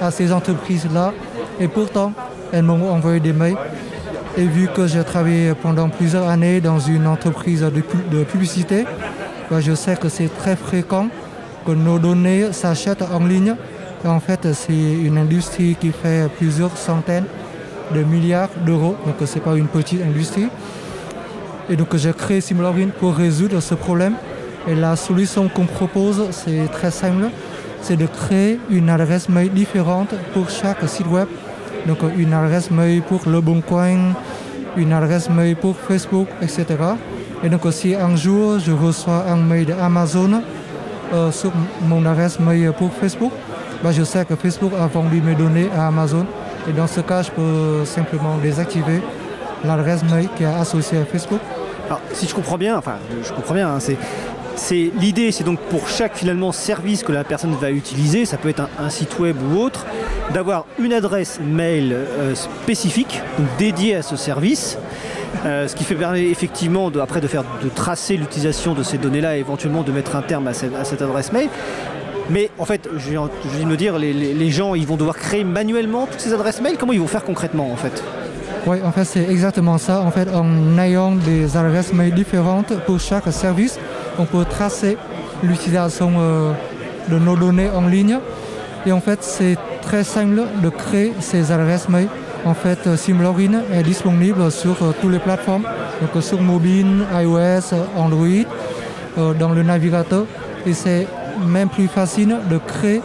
à ces entreprises-là. Et pourtant, elles m'ont envoyé des mails. Et vu que j'ai travaillé pendant plusieurs années dans une entreprise de, pu- de publicité, bah, je sais que c'est très fréquent que nos données s'achètent en ligne. En fait, c'est une industrie qui fait plusieurs centaines de milliards d'euros, donc ce n'est pas une petite industrie. Et donc j'ai créé Simlogin pour résoudre ce problème. Et la solution qu'on propose, c'est très simple, c'est de créer une adresse mail différente pour chaque site web. Donc une adresse mail pour Le Bon Coin, une adresse mail pour Facebook, etc. Et donc si un jour je reçois un mail d'Amazon euh, sur mon adresse mail pour Facebook, bah, je sais que Facebook a vendu mes données à Amazon. Et dans ce cas, je peux simplement désactiver l'adresse mail qui est associée à Facebook. Alors, si je comprends bien, enfin, je comprends bien, hein, c'est. C'est l'idée, c'est donc pour chaque finalement service que la personne va utiliser, ça peut être un, site web ou autre, d'avoir une adresse mail euh, spécifique, dédiée à ce service, euh, ce qui fait permet effectivement de, après de faire de tracer l'utilisation de ces données-là et éventuellement de mettre un terme à cette, adresse mail. Mais en fait, je viens, de me dire, les gens, ils vont devoir créer manuellement toutes ces adresses mail? Comment ils vont faire concrètement en fait? Oui, en fait, c'est exactement ça. En fait, en ayant des adresses mail différentes pour chaque service, on peut tracer l'utilisation euh, de nos données en ligne. Et en fait, c'est très simple de créer ces adresses mail. En fait, euh, Simlogin est disponible sur euh, toutes les plateformes, donc sur mobile, iOS, Android, dans le navigateur. Et c'est même plus facile de créer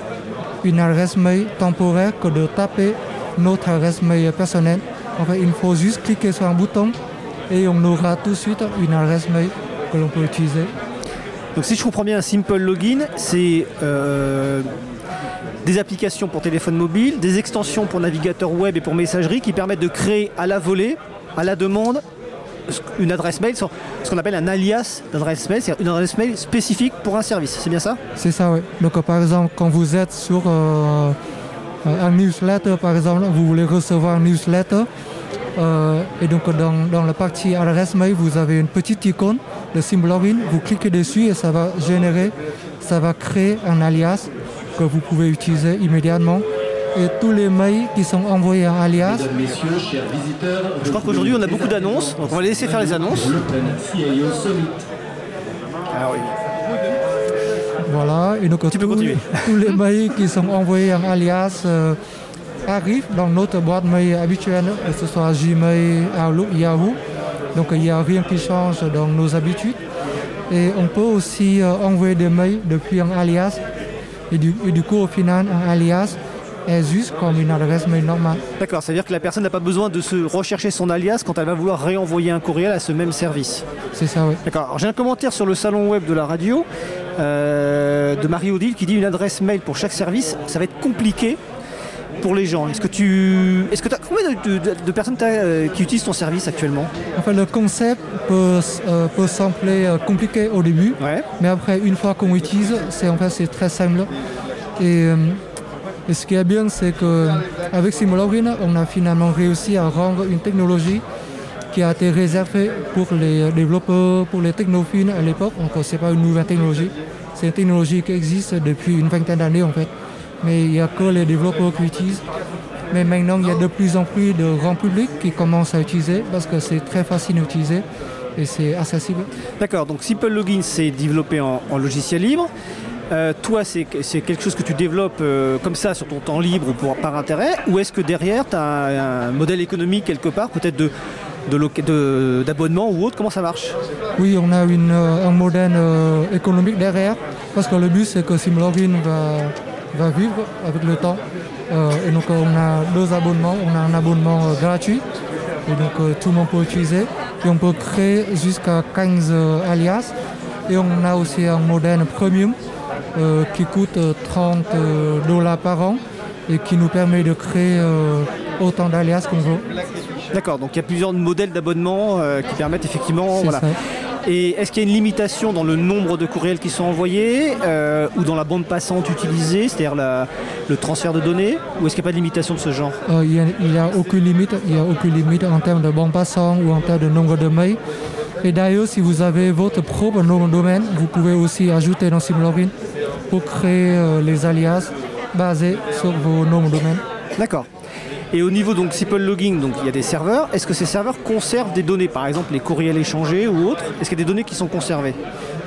une adresse mail temporaire que de taper notre adresse mail personnelle. En fait, il faut juste cliquer sur un bouton et on aura tout de suite une adresse mail que l'on peut utiliser. Donc si je comprends bien, un Simple Login, c'est euh, des applications pour téléphone mobile, des extensions pour navigateur web et pour messagerie qui permettent de créer à la volée à la demande une adresse mail, ce qu'on appelle un alias d'adresse mail, c'est-à-dire une adresse mail spécifique pour un service. C'est bien ça? C'est ça, oui. Donc, par exemple, quand vous êtes sur euh, un newsletter, par exemple, vous voulez recevoir un newsletter, euh, et donc dans, dans, la partie adresse mail, vous avez une petite icône, le symbole login, vous cliquez dessus et ça va générer, ça va créer un alias que vous pouvez utiliser immédiatement. Et tous les mails qui sont envoyés en alias. Je crois qu'aujourd'hui on a beaucoup d'annonces, donc on va laisser faire les annonces. Ah oui. Voilà, et donc tous, tous les mails qui sont envoyés en alias euh, arrive dans notre boîte mail habituelle, que ce soit Gmail, Outlook, Yahoo. Donc il n'y a rien qui change dans nos habitudes. Et on peut aussi euh, envoyer des mails depuis un alias. Et du, et du, coup, au final, un alias est juste comme une adresse mail normale. D'accord, c'est-à-dire que la personne n'a pas besoin de se rechercher son alias quand elle va vouloir réenvoyer un courriel à ce même service. C'est ça, oui. D'accord. J'ai un commentaire sur le salon web de la radio euh, de Marie-Odile qui dit une adresse mail pour chaque service, ça va être compliqué pour les gens Est-ce que tu. Est-ce que as combien de, de, de personnes euh, qui utilisent ton service actuellement? Enfin, le concept peut, euh, peut sembler euh, compliqué au début, ouais. mais après, une fois qu'on utilise, c'est en fait, c'est très simple. Et, et, ce qui est bien, c'est qu'avec Simulogin, on a finalement réussi à rendre une technologie qui a été réservée pour les développeurs, pour les technophiles à l'époque. Donc, ce n'est pas une nouvelle technologie. C'est une technologie qui existe depuis une vingtaine d'années, en fait mais il n'y a que les développeurs qui utilisent. Mais maintenant, il y a de plus en plus de grand public qui commencent à utiliser parce que c'est très facile à utiliser et c'est accessible. D'accord, donc Simple Login, c'est développé en, en, logiciel libre. Euh, toi, c'est quelque chose que tu développes euh, comme ça sur ton temps libre ou pour, par intérêt Ou est-ce que derrière, tu as un, un, modèle économique quelque part, peut-être de d'abonnement ou autre Comment ça marche? Oui, on a une, un modèle euh, économique derrière parce que le but, c'est que Simlogin va va vivre avec le temps. Euh, et donc on a deux abonnements. On a un abonnement euh, gratuit et donc euh, tout le monde peut utiliser. Et on peut créer jusqu'à 15 alias. Et on a aussi un modèle premium qui coûte 30 dollars par an et qui nous permet de créer autant d'alias qu'on veut. D'accord, donc il y a plusieurs modèles d'abonnement qui permettent effectivement. Voilà. Et est-ce qu'il y a une limitation dans le nombre de courriels qui sont envoyés euh, ou dans la bande passante utilisée, c'est-à-dire le transfert de données Ou est-ce qu'il n'y a pas de limitation de ce genre? Euh, Il n'y a, a, aucune limite. Il n'y a aucune limite en termes de bande passante ou en termes de nombre de mails. Et d'ailleurs, si vous avez votre propre nom de domaine, vous pouvez aussi ajouter dans Simlogin pour créer euh, les alias basés sur vos noms de domaine. D'accord. Et au niveau donc Simple Logging, donc il y a des serveurs. Est-ce que ces serveurs conservent des données, par exemple les courriels échangés ou autres? Est-ce qu'il y a des données qui sont conservées?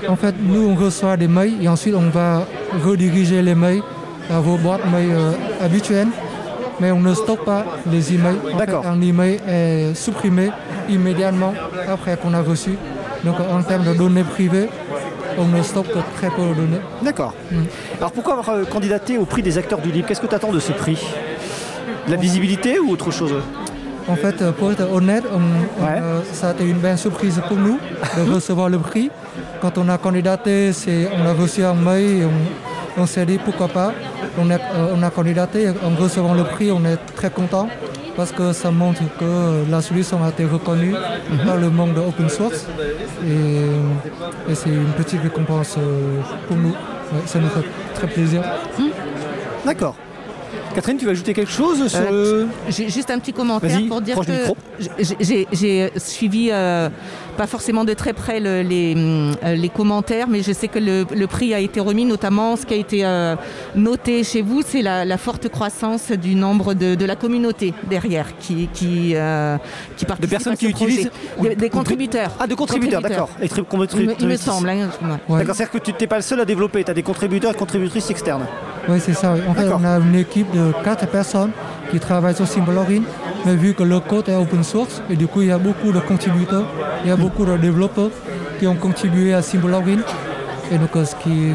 En fait, nous on reçoit des mails et ensuite on va rediriger les mails à vos boîtes mail euh, habituelles. Mais on ne stocke pas les emails. D'accord. Un email est supprimé immédiatement après qu'on a reçu. Donc en termes de données privées, on ne stocke que très peu de données. D'accord. Mmh. Alors pourquoi avoir candidaté au prix des acteurs du livre? Qu'est-ce que tu attends de ce prix? La visibilité ou autre chose En fait, pour être honnête, on, ouais. on, euh, ça a été une belle surprise pour nous de recevoir le prix. Quand on a candidaté, on a reçu un mail et on, on s'est dit pourquoi pas. On a, euh, on a candidaté, en recevant le prix, on est très content parce que ça montre que la solution a été reconnue mm -hmm. par le monde de open source et, et c'est une petite récompense euh, pour nous. Ouais, ça nous fait très plaisir. Mmh. D'accord. Catherine, tu vas ajouter quelque chose sur euh, le... J'ai juste un petit commentaire pour dire que j'ai suivi euh, pas forcément de très près le, les, euh, les commentaires, mais je sais que le, le, prix a été remis, notamment ce qui a été euh, noté chez vous, c'est la, la, forte croissance du nombre de, de la communauté derrière qui, qui, euh, qui participe De personnes qui utilisent des, des, contributeurs. Ah, de contributeurs, d'accord. Il, il, me semble. Hein, ouais. D'accord, c'est-à-dire que tu n'es pas le seul à développer, tu as des contributeurs et contributrices externes. Oui, c'est ça. En fait, on a une équipe de 4 personnes qui travaillent sur Symbologin, mais vu que le code est open source, et du coup, il y a beaucoup de contributeurs, il y a beaucoup de développeurs qui ont contribué à Symbologin, et donc ce qui,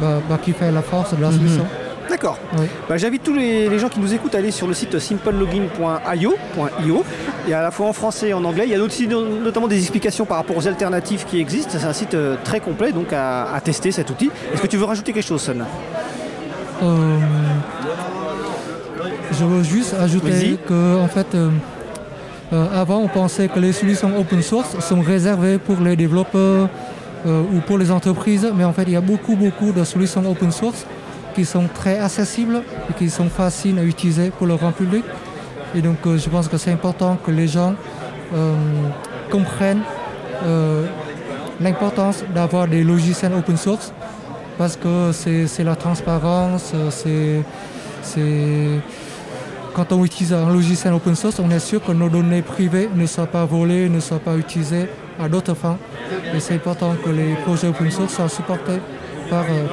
bah, bah, qui fait la force de la solution. -hmm. D'accord. Oui. Bah, J'invite tous les, les, gens qui nous écoutent à aller sur le site simplelogin.io. Il y a à la fois en français et en anglais. Il y a aussi notamment des explications par rapport aux alternatives qui existent. C'est un site euh, très complet donc à, à tester cet outil. Est-ce que tu veux rajouter quelque chose, Son? Euh, je veux juste ajouter que en fait, euh, Euh, avant, on pensait que les solutions open source sont réservées pour les développeurs euh, ou pour les entreprises, mais en fait, il y a beaucoup, beaucoup de solutions open source qui sont très accessibles et qui sont faciles à utiliser pour le grand public. Et donc, euh, je pense que c'est important que les gens comprennent l'importance d'avoir des logiciels open source parce que c'est la transparence, c'est- quand on utilise un logiciel open source, on est sûr que nos données privées ne soient pas volées, ne soient pas utilisées à d'autres fins. Et c'est important que les projets open source soient supportés par, euh,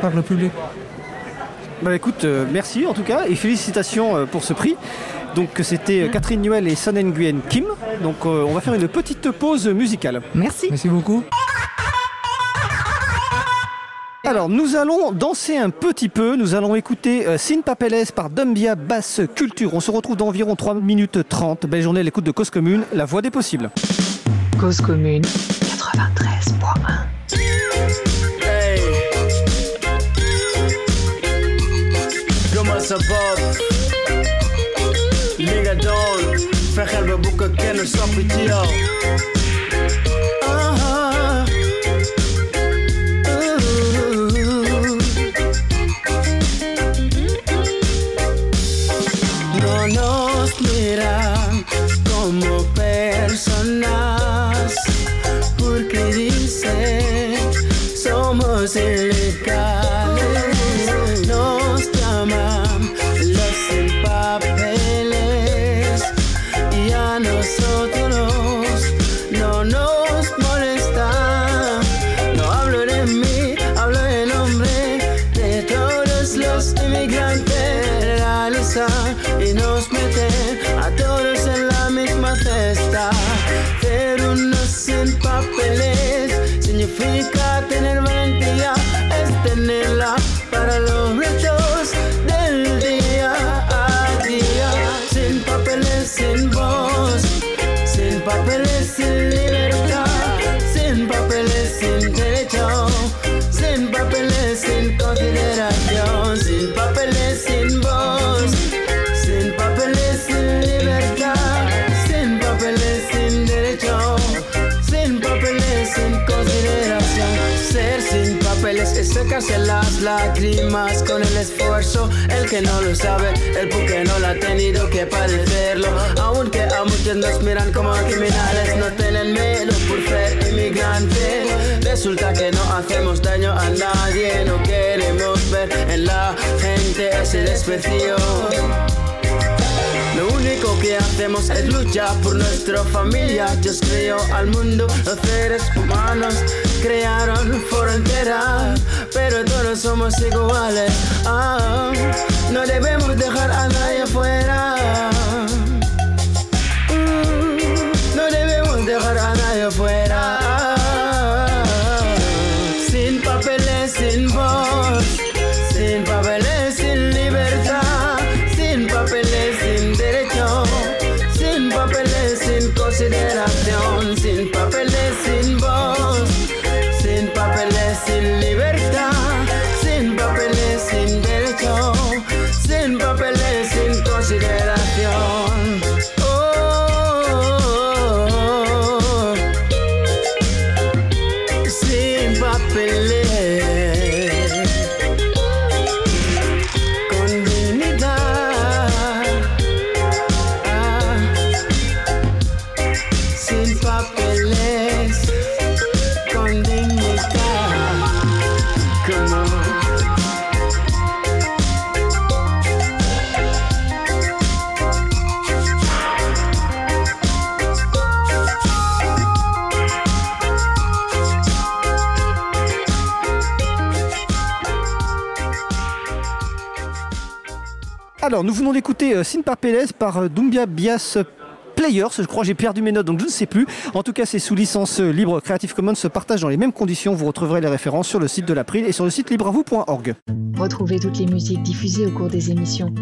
par le public. Bah écoute, euh, merci en tout cas et félicitations euh, pour ce prix. Donc c'était euh, Catherine Nuel et Son Nguyen Kim. Donc euh, on va faire une petite pause musicale. Merci. Merci beaucoup. Alors nous allons danser un petit peu, nous allons écouter euh, Sin Papeles par Dumbia Basse Culture. On se retrouve dans environ 3 minutes 30. Belle journée à l'écoute de Cause Commune, la voix des possibles. Cause commune 93.1. Hey. Comment ça va? roses. Papeles es secarse las lágrimas con el esfuerzo. El que no lo sabe, el porque no lo ha tenido que padecerlo. Aunque a muchos nos miran como criminales, no tienen miedo por ser inmigrante. Resulta que no hacemos daño a nadie, no queremos ver en la gente ese desprecio. Lo único que hacemos es luchar por nuestra familia. Dios creó al mundo, los seres humanos crearon fronteras, pero todos somos iguales. Ah, no debemos dejar a nadie fuera. Nous venons d'écouter euh, Sin Papeles par euh, Dumbia Bias Players, je crois j'ai perdu mes notes donc je ne sais plus. En tout cas c'est sous licence euh, libre Creative Commons se partage dans les mêmes conditions. Vous retrouverez les références sur le site de l'April et sur le site libreavou.org. Retrouvez toutes les musiques diffusées au cours des émissions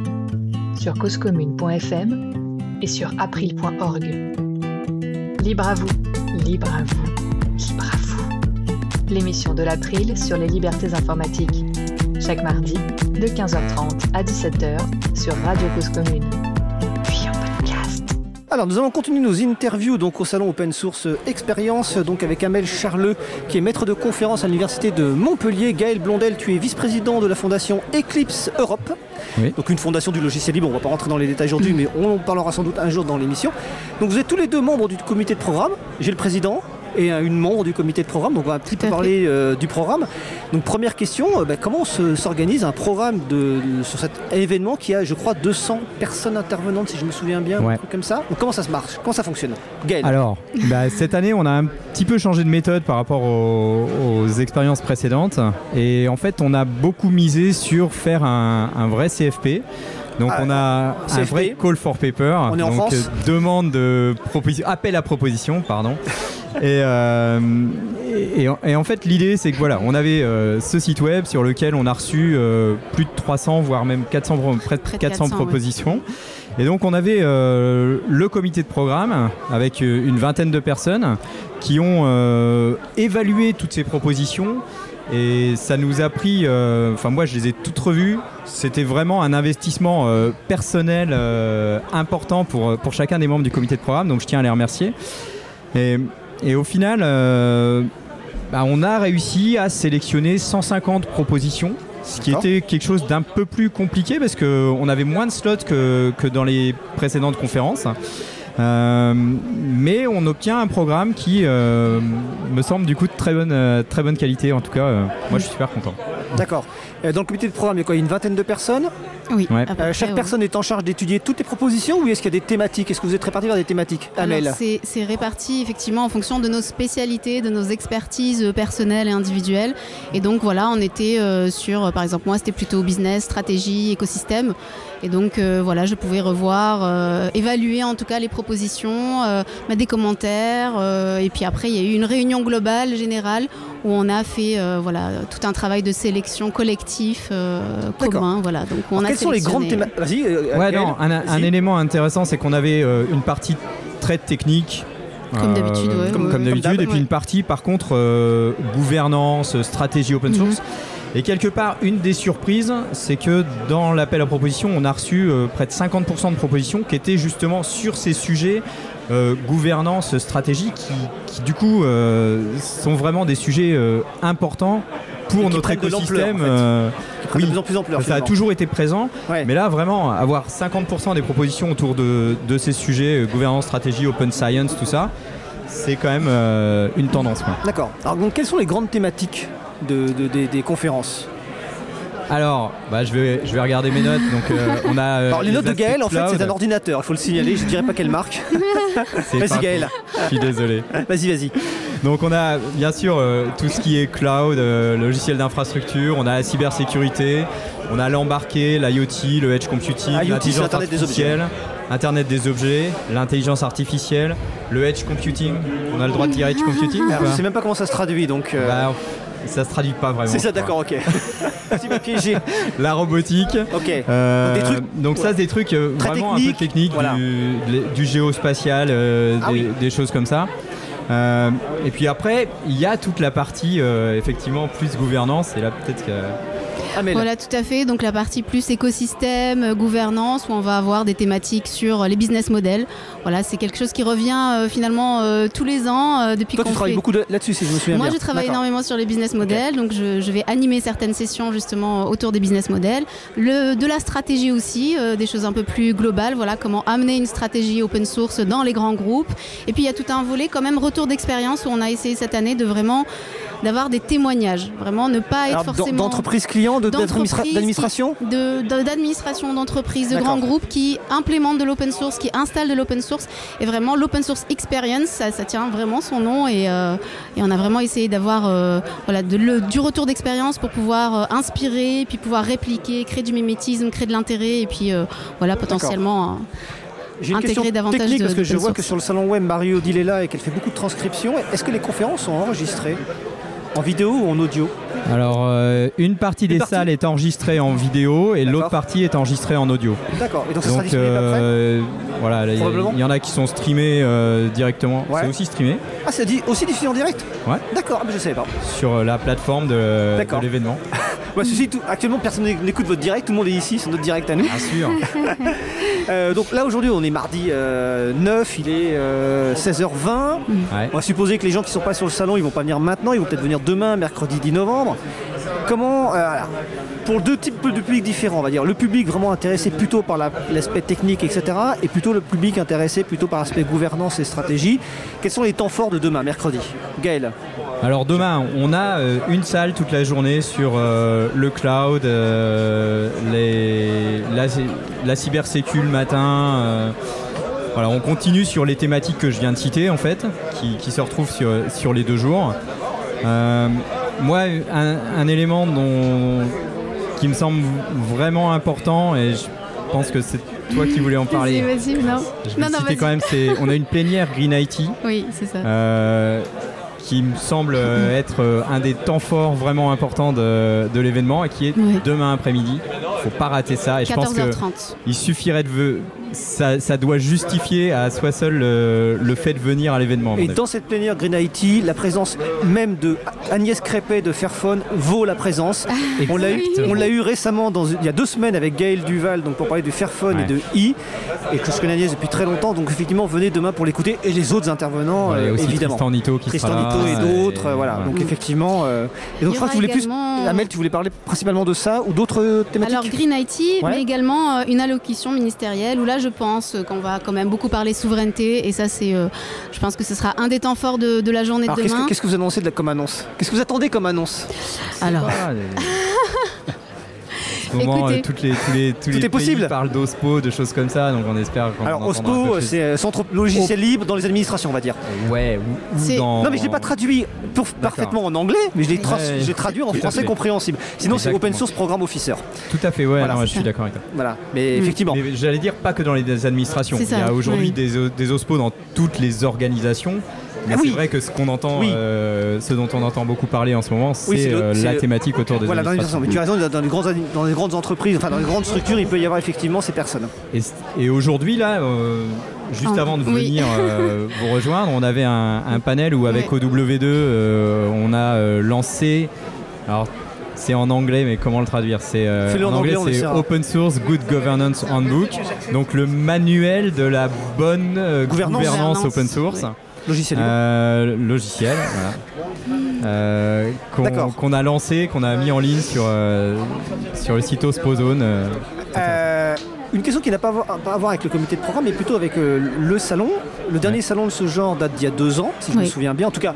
sur causecommune.fm et sur april.org. Libre à vous, libre à vous, libre à vous. L'émission de l'April sur les libertés informatiques. Chaque mardi de 15h30 à 17h sur Radio Cause Commune. Puis en podcast. Alors nous allons continuer nos interviews donc au salon Open Source Experience donc avec Amel Charleux qui est maître de conférence à l'université de Montpellier. Gaël Blondel, tu es vice-président de la fondation Eclipse Europe. Oui. Donc une fondation du logiciel libre, on ne va pas rentrer dans les détails aujourd'hui mais on en parlera sans doute un jour dans l'émission. Donc vous êtes tous les deux membres du comité de programme. J'ai le président et une membre du comité de programme, donc on va un petit peu parler euh, du programme. Donc première question, euh, bah, comment se- s'organise un programme de, de- sur cet événement qui a je crois 200 personnes intervenantes si je me souviens bien, un truc comme ça. Donc comment ça se marche? Comment ça fonctionne? Gaël Alors, bah, cette année, on a un petit peu changé de méthode par rapport aux, aux expériences précédentes. Et en fait, on a beaucoup misé sur faire un, un vrai CFP. Donc, Ah, on a un vrai call for paper. On est en donc, France. euh, demande de proposition, appel à proposition, pardon. et, euh, et, et en- fait, l'idée, c'est que voilà, on avait euh, ce site web sur lequel on a reçu euh, plus de 300, voire même 400, pro- près de Près de 400, 400, ouais. propositions. Et donc on avait le comité de programme avec une vingtaine de personnes qui ont évalué toutes ces propositions et ça nous a pris, enfin moi je les ai toutes revues, c'était vraiment un investissement personnel important pour, pour chacun des membres du comité de programme, donc je tiens à les remercier. Et, et au final, euh, bah, on a réussi à sélectionner 150 propositions, ce qui était quelque chose d'un peu plus compliqué parce qu'on avait moins de slots que, que dans les précédentes conférences. Euh, mais on obtient un programme qui euh, me semble du coup de très bonne, très bonne qualité. En tout cas, euh, moi je suis super content. D'accord. Euh, Dans le comité de programme, il y a quoi Une vingtaine de personnes Oui. Ouais. Euh, près, Chaque ouais. personne est en charge d'étudier toutes les propositions ou est-ce qu'il y a des thématiques? Est-ce que vous êtes répartis vers des thématiques Amel c'est réparti effectivement en fonction de nos spécialités, de nos expertises euh, personnelles et individuelles. Et donc voilà, on était euh, sur, par exemple, moi c'était plutôt business, stratégie, écosystème. Et donc euh, voilà, je pouvais revoir, euh, évaluer en tout cas les propositions, euh, mettre des commentaires. euh, et puis après, il y a eu une réunion globale, générale, où on a fait euh, voilà, tout un travail de sélection collectif euh, commun. Voilà, donc on Alors, a Quelles sont les grandes thématiques Vas-y. euh, Ouais, un, un élément intéressant, c'est qu'on avait euh, une partie très technique. Comme d'habitude, ouais, comme, ouais, comme ouais. d'habitude, et puis ouais. une partie, par contre, euh, gouvernance, stratégie open source. Mhm. Et quelque part, une des surprises, c'est que dans l'appel à propositions, on a reçu euh, près de 50% de propositions qui étaient justement sur ces sujets euh, gouvernance, stratégie, qui, qui, du coup euh, sont vraiment des sujets euh, importants pour qui notre de écosystème. en fait. de oui. plus en plus ampleur. ça a toujours été présent, Ouais. mais là vraiment avoir 50% des propositions autour de, de ces sujets, gouvernance, stratégie, open science, tout ça, c'est quand même une tendance. D'accord. Alors donc quelles sont les grandes thématiques de, de- des, des conférences? Alors, bah, je, vais, je vais regarder mes notes. Donc, euh, on a, euh, Alors les notes de Gaël, en fait, c'est un ordinateur. Il faut le signaler. Je dirais pas quelle marque. Vas-y Gaël. Je suis désolé. Vas-y, vas-y. Donc on a bien sûr euh, tout ce qui est cloud, euh, logiciel d'infrastructure, on a la cybersécurité, on a l'embarqué, l'IoT, le edge computing, c'est l'intelligence l'Internet des objets. artificielle, Internet des objets, l'intelligence artificielle, le edge computing. On a le droit de dire edge computing ou Alors, je sais même pas comment ça se traduit, donc. euh, Ça se traduit pas vraiment. c'est ça, d'accord, ok. tu m'as piégé. La robotique. Ok. Euh, Donc, des trucs- donc ça, c'est des trucs euh, vraiment un peu techniques, voilà. du, du géospatial, euh, Ah des, oui. des choses comme ça. Euh, et puis après, il y a toute la partie euh, effectivement plus gouvernance. Et là, peut-être que Amel. Voilà, tout à fait. Donc la partie plus écosystème, euh, gouvernance, où on va avoir des thématiques sur euh, les business models. Voilà, c'est quelque chose qui revient euh, finalement tous les ans depuis Toi, tu travailles beaucoup de- là-dessus, si je me souviens Moi, bien. je travaille énormément sur les business models, donc je, je vais animer certaines sessions justement autour des business models. Le, de la stratégie aussi, des choses un peu plus globales, voilà, comment amener une stratégie open source dans les grands groupes. Et puis il y a tout un volet quand même retour d'expérience où on a essayé cette année de vraiment d'avoir des témoignages, vraiment ne pas être Alors, forcément D'entreprise client, de- d'entreprises qui- d'administration? de- d'administration d'entreprises, de grands groupes qui implémentent de l'open source, qui installent de l'open source. Et vraiment, l'open source experience, ça, ça tient vraiment son nom. Et, euh, et on a vraiment essayé d'avoir euh, voilà, de le- du retour d'expérience pour pouvoir euh, inspirer, puis pouvoir répliquer, créer du mimétisme, créer de l'intérêt, et puis voilà, potentiellement. J'ai une intégrer question davantage technique de- parce que je vois que sur le salon web, Mario là et qu'elle fait beaucoup de transcriptions. Est-ce que les conférences sont enregistrées? En vidéo ou en audio alors euh, une partie des salles est enregistrée en vidéo et l'autre partie est enregistrée en audio. D'accord. Et donc ça sera Donc après euh, voilà, il y en a qui sont streamés euh, directement. Ouais. C'est aussi streamé Ah, c'est aussi diffusé en direct Ouais. D'accord, ah, mais je savais pas. sur la plateforme de, l'événement. Bah, ceci, tout, actuellement, personne n'écoute votre direct, tout le monde est ici sur notre direct à nous. Bien sûr. Donc là, aujourd'hui, on est mardi euh, 9, il est euh, 16h20. Ouais. On va supposer que les gens qui sont pas sur le salon, ils vont pas venir maintenant, ils vont peut-être venir demain, mercredi 10 novembre. Comment, euh, pour deux types de publics différents, on va dire, le public vraiment intéressé plutôt par la- l'aspect technique, etc., et plutôt le public intéressé plutôt par l'aspect gouvernance et stratégie. Quels sont les temps forts de demain, mercredi? Gaël Alors demain, on a euh, une salle toute la journée sur euh, le cloud, les, la, la le matin. voilà, on continue sur les thématiques que je viens de citer en fait, qui, se retrouvent sur les deux jours. Euh, moi, un, un élément dont, qui me semble vraiment important, et je pense que c'est toi qui voulais en parler. Vas-y, vas-y, non. Je vais non, le non, citer vas-y. quand même, c'est on a une plénière Green IT Oui, c'est ça. euh, qui me semble euh, être euh, un des temps forts vraiment importants de, de l'événement et qui est Oui. demain après-midi. Faut pas rater ça et je pense que 14h30. il suffirait de ça, ça doit justifier à soi seul euh, le fait de venir à l'événement. Et dans cette plénière Green IT, la présence même de Agnès Crépet de Fairphone vaut la présence. On l'a eu, Exactement. on l'a eu récemment, dans, il y a deux semaines, avec Gaël Duval, donc pour parler de Fairphone Ouais. et de I, et que je connais Agnès depuis très longtemps. Donc effectivement, venez demain pour l'écouter et les autres intervenants, Ouais, il y a euh, aussi évidemment. Tristan Nito qui Tristan sera là, Et et- d'autres, euh, voilà. voilà. Donc effectivement, euh, et donc je crois que tu voulais également- plus, Amel, tu voulais parler principalement de ça ou d'autres thématiques. Alors Green IT, Ouais. mais également euh, une allocution ministérielle où là je pense euh, qu'on va quand même beaucoup parler souveraineté et ça c'est, euh, je pense que ce sera un des temps forts de, de la journée Alors de qu'est-ce que, demain. qu'est-ce que vous annoncez de la, comme annonce? Qu'est-ce que vous attendez comme annonce? Alors, Ah, ce moment, Écoutez. euh, toutes les, tous les, tous Tout les est pays possible. parlent d'OSPO, de choses comme ça, donc on espère qu'on Alors en OSPO, c'est euh, centre logiciel libre dans les administrations, on va dire. Ouais, ou, dans... Non mais je l'ai pas traduit pour- parfaitement en anglais, mais je l'ai tra- Ouais. traduit en français compréhensible. Sinon c'est open source programme officer. Tout à fait, ouais, Voilà, non, je suis d'accord avec toi. Voilà. Mais Mm. effectivement. Mais j'allais dire pas que dans les administrations. Il y a aujourd'hui oui. des, o- des OSPO dans toutes les organisations. Mais Ah c'est oui. vrai que ce qu'on entend, Oui. euh, ce dont on entend beaucoup parler en ce moment, c'est Oui, c'est le- euh, c'est la thématique autour des Voilà, dans les administrations. mais tu as raison, dans les, grandes, admi- dans les grandes entreprises, enfin dans les grandes structures, il peut y avoir effectivement ces personnes. Et, et aujourd'hui, là, euh, juste Ah, avant de oui. venir euh, vous rejoindre, on avait un, un panel où avec Ouais. OW2, euh, on a euh, lancé. Alors, c'est en anglais, mais comment le traduire? C'est euh, Fais-le en anglais, c'est essaiera. Open Source Good Governance Handbook, donc le manuel de la bonne euh, Gouvernance. gouvernance, Gouvernance, open source. ouais. Logiciel libre. Euh, logiciel, voilà. Euh, qu'on, D'accord. qu'on a lancé, qu'on a mis en ligne sur, euh, sur le site Ospozone. euh, Euh, une question qui n'a pas à voir, pas à voir avec le comité de programme, mais plutôt avec euh, le salon. Le dernier salon de ce genre date d'il y a deux ans, si je me souviens bien. En tout cas,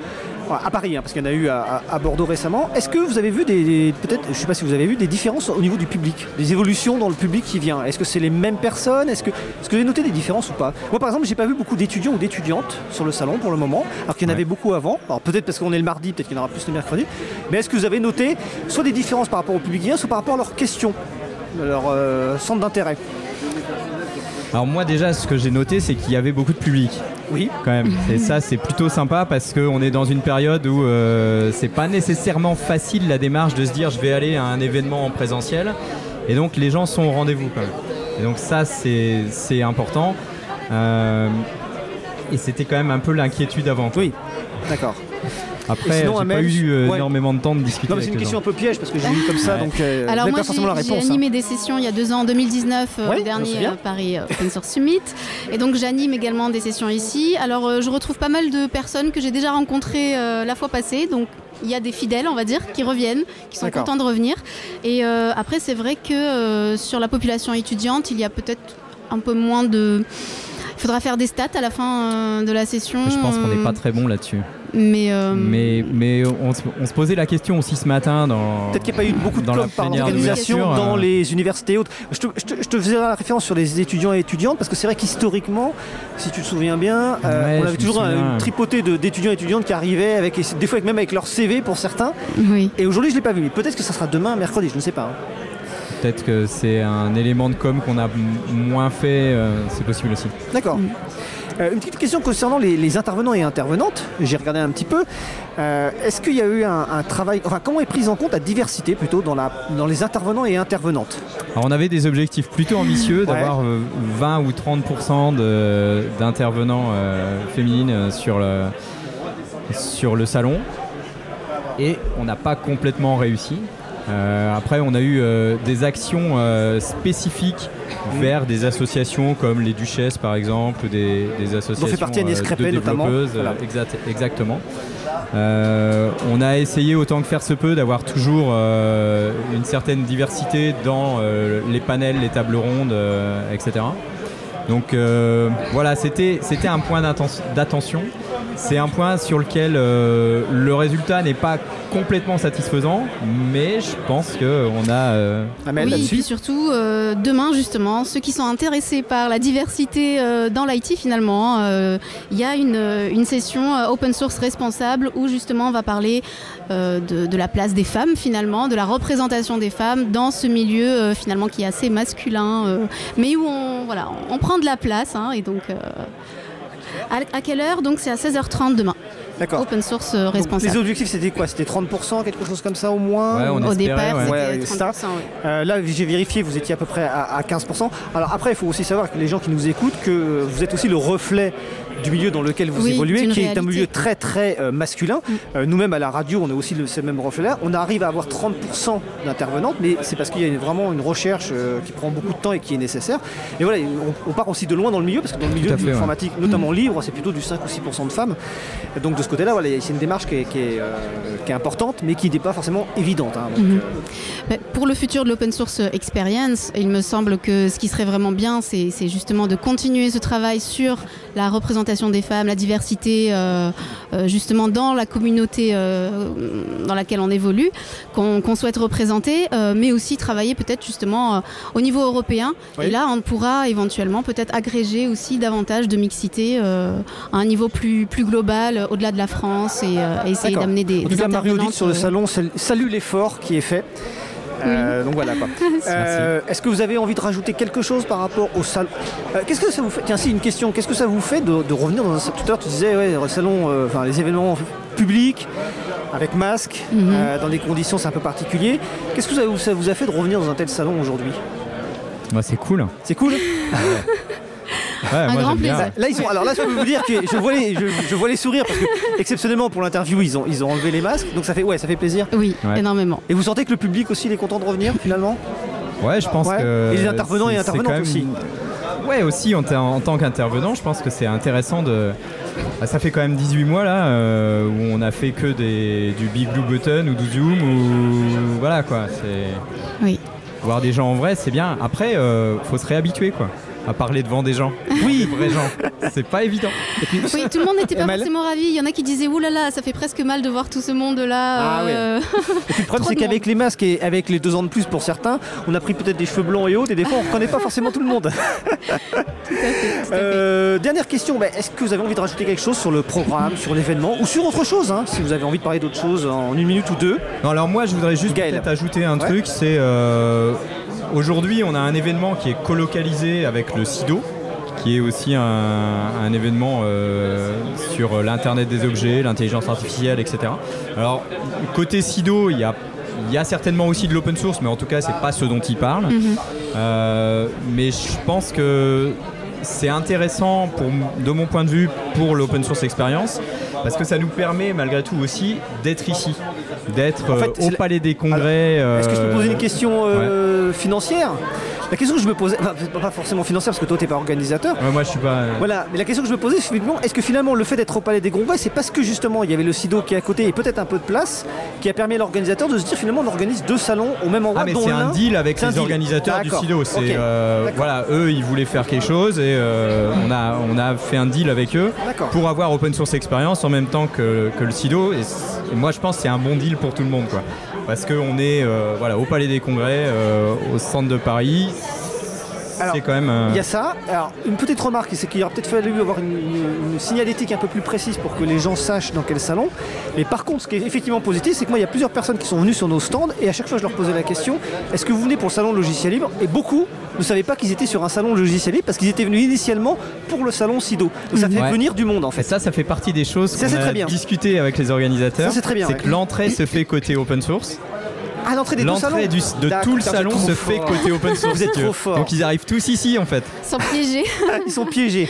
à Paris, hein, parce qu'il y en a eu à, Bordeaux récemment. Est-ce que vous avez vu des, des- peut-être, je ne sais pas si vous avez vu des différences au niveau du public, des évolutions dans le public qui vient? Est-ce que c'est les mêmes personnes? Est-ce que, est-ce que vous avez noté des différences ou pas? Moi, par exemple, j'ai pas vu beaucoup d'étudiants ou d'étudiantes sur le salon pour le moment, alors qu'il y en Ouais. avait beaucoup avant. Alors peut-être parce qu'on est le mardi, peut-être qu'il y en aura plus le mercredi. Mais est-ce que vous avez noté soit des différences par rapport au public qui vient, soit par rapport à leurs questions, leur euh, centre d'intérêt? Alors moi déjà ce que j'ai noté c'est qu'il y avait beaucoup de public Oui. quand même. Et ça c'est plutôt sympa parce qu'on est dans une période où euh, c'est pas nécessairement facile la démarche de se dire je vais aller à un événement en présentiel. Et donc les gens sont au rendez-vous quand même. Et donc ça c'est important. Euh, et c'était quand même un peu l'inquiétude avant. Oui, d'accord. Après, j'ai pas eu euh, ouais. énormément de temps de discuter. Non, mais c'est une question gens. un peu piège parce que j'ai eu comme ça, Ouais. donc euh, Alors moi pas forcément la j'ai j'ai réponse. hein. animé des sessions il y a deux ans en 2019 euh, Ouais, au dernier euh, Paris Open Source Summit et donc j'anime également des sessions ici. Alors euh, je retrouve pas mal de personnes que j'ai déjà rencontrées euh, la fois passée donc il y a des fidèles, on va dire, qui reviennent, qui sont D'accord. contents de revenir. Et euh, après, c'est vrai que euh, sur la population étudiante, il y a peut-être un peu moins de. Il faudra faire des stats à la fin euh, de la session. Je pense qu'on n'est pas très bon là-dessus. Mais, euh, Mais, mais on, se, on se posait la question aussi ce matin dans. Peut-être qu'il n'y a pas eu beaucoup de dans la com par l'organisation dans euh, les universités et autres. Je te, je te- je te faisais la référence sur les étudiants et étudiantes parce que c'est vrai qu'historiquement, si tu te souviens bien, euh, Ouais, on avait toujours souviens. une tripotée de- d'étudiants et étudiantes qui arrivaient avec, des fois même avec leur CV pour certains. oui. Et aujourd'hui, je ne l'ai pas vu. Mais peut-être que ça sera demain, mercredi, je ne sais pas. hein. Peut-être que c'est un élément de com qu'on a moins fait, euh, c'est possible aussi. D'accord. Euh, une petite question concernant les, les intervenants et intervenantes. J'ai regardé un petit peu. Euh, Est-ce qu'il y a eu un, un travail, enfin comment est prise en compte la diversité plutôt dans, la, dans les intervenants et intervenantes Alors on avait des objectifs plutôt ambitieux d'avoir euh, 20 ou 30% de- d'intervenants euh, féminines euh, sur le, sur le salon. Et on n'a pas complètement réussi. Euh, après, on a eu euh, des actions euh, spécifiques vers des associations comme les Duchesses, par exemple, ou des, des associations fait partie Agnès de notamment. Voilà. exact- exactement. On a essayé autant que faire se peut d'avoir toujours une certaine diversité dans les panels, les tables rondes, etc. Donc voilà, c'était un point d'attention. C'est un point sur lequel euh, le résultat n'est pas complètement satisfaisant, mais je pense qu'on a. euh, Amel, oui, et puis surtout, euh, demain justement, ceux qui sont intéressés par la diversité euh, dans l'IT finalement, euh, il y a une, une session euh, open source responsable où justement on va parler euh, de, de la place des femmes finalement, de la représentation des femmes dans ce milieu euh, finalement qui est assez masculin, euh, mais où on, voilà, on prend de la place hein, et donc... à, à quelle heure Donc c'est à 16h30 demain. D'accord. Open source euh, Donc, responsable. les objectifs, c'était quoi? C'était 30%, quelque chose comme ça au moins Ouais, on Au espérait, départ, ouais. C'était c'est 30%. ça. ouais. Euh, là, j'ai vérifié, vous étiez à peu près à, à 15%. Alors après, il faut aussi savoir que les gens qui nous écoutent, que vous êtes aussi le reflet du milieu dans lequel vous Oui, évoluez, qui est un milieu très très euh, masculin. Euh, Nous-mêmes à la radio, on a aussi le, ce même reflet-là. On arrive à avoir 30% d'intervenantes, mais c'est parce qu'il y a une- vraiment une recherche euh, qui prend beaucoup de temps et qui est nécessaire. Et voilà, on, on part aussi de loin dans le milieu, parce que dans le milieu de ouais. l'informatique, notamment libre, c'est plutôt du 5 ou 6% de femmes. Donc de ce côté-là, voilà, c'est une démarche qui est, qui est, euh, qui est importante, mais qui n'est pas forcément évidente. hein. Donc, Mais Pour le futur de l'open source experience, il me semble que ce qui serait vraiment bien, c'est justement de continuer ce travail sur la représentation des femmes, la diversité, euh, euh, justement dans la communauté euh, dans laquelle on évolue, qu'on souhaite représenter, mais aussi travailler peut-être justement au niveau européen. Oui. Et là, on pourra éventuellement peut-être agréger aussi davantage de mixité à un niveau plus, plus global, au-delà de la France, et, et essayer d'amener des, En tout des cas, Marie Audite intervenantes, sur le salon sal- salue l'effort qui est fait. Euh, donc voilà quoi. Euh, Est-ce que vous avez envie de rajouter quelque chose par rapport au salon Euh, Qu'est-ce que ça vous fait Tiens, si une question. Qu'est-ce que ça vous fait de, de revenir dans un tout à l'heure tu disais ouais, le salon, euh, enfin les événements publics avec masque, Mhm. euh, dans des conditions c'est un peu particulier. Qu'est-ce que ça vous, ça vous a fait de revenir dans un tel salon aujourd'hui? Bah, c'est cool. C'est cool? Ouais, Un moi, grand plaisir. Là, ils ont, alors là, je peux vous dire que je vois les, je, je vois les sourires parce que exceptionnellement pour l'interview, ils ont, ils ont enlevé les masques, donc ça fait, ouais, ça fait plaisir. Oui, Ouais. énormément. Et vous sentez que le public aussi il est content de revenir finalement? Ouais, je pense Ouais. que. Et les intervenants et intervenantes aussi. Ouais, aussi en, en tant qu'intervenant, je pense que c'est intéressant de. Ah, ça fait quand même 18 mois là euh, où on a fait que des, du Big Blue Button ou du Zoom ou. Voilà quoi. C'est. Oui. Voir des gens en vrai, c'est bien. Après, euh, faut se réhabituer quoi. À parler devant des gens. Oui, des vrais gens. C'est pas évident. Oui, tout le monde n'était pas forcément ravi. Il y en a qui disaient Ouh là là, ça fait presque mal de voir tout ce monde-là. Ah euh, Et puis le problème c'est qu'avec les masques et avec les deux ans de plus pour certains, on a pris peut-être des cheveux blancs et autres et des fois on reconnaît pas forcément tout le monde. Euh, dernière question, bah, est-ce que vous avez envie de rajouter quelque chose sur le programme, sur l'événement ou sur autre chose hein, Si vous avez envie de parler d'autre chose en une minute ou deux? Non, alors moi, je voudrais juste peut-être ajouter un Ouais. truc. C'est euh, aujourd'hui, on a un événement qui est colocalisé avec le SIDO, qui est aussi un, un événement euh, sur l'internet des objets, l'intelligence artificielle, etc. Alors côté SIDO, il y a il y a certainement aussi de l'open source, mais en tout cas, c'est pas ce dont il parle. Mhm. Euh, mais je pense que c'est intéressant pour, de mon point de vue pour l'open source expérience parce que ça nous permet malgré tout aussi d'être ici, d'être En fait, euh, au la- Palais des Congrès. Est-ce que je peux euh, poser une question euh, financière? La question que je me posais, enfin, pas forcément financière parce que toi t'es pas organisateur. ouais, moi je suis pas. euh, Voilà, mais la question que je me posais, c'est finalement, est-ce que finalement le fait d'être au Palais des Congrès, c'est parce que justement il y avait le SIDO qui est à côté et peut-être un peu de place, qui a permis à l'organisateur de se dire finalement on organise deux salons au même endroit. Ah mais c'est un deal avec les deal. organisateurs du. SIDO. C'est euh, voilà, eux ils voulaient faire quelque chose et euh, on a on a fait un deal avec eux pour avoir open source expérience en même temps que, que le SIDO. Et, et moi je pense que c'est un bon deal pour tout le monde quoi. Parce qu'on est euh, au Palais des Congrès, euh, au centre de Paris. Alors, C'est quand même. euh, Il y a ça. Alors, une petite remarque, c'est qu'il aurait peut-être fallu avoir une, une signalétique un peu plus précise pour que les gens sachent dans quel salon. Mais par contre, ce qui est effectivement positif, c'est que moi, il y a plusieurs personnes qui sont venues sur nos stands et à chaque fois, je leur posais la question est-ce que vous venez pour le salon logiciel libre? Et beaucoup ne savaient pas qu'ils étaient sur un salon logiciel libre parce qu'ils étaient venus initialement pour le salon SIDO. Donc, ça fait Ouais. venir du monde en Et fait. ça, ça fait partie des choses qu'on a très bien. discuté avec les organisateurs. Ça, c'est très bien, C'est ouais. que l'entrée se fait côté open source. À l'entrée des deux salons L'entrée du- de tout le salon se fort. fait côté open source. Vous êtes si tu trop veux. fort. Donc ils arrivent tous ici en fait. Sans piéger. Ils sont piégés.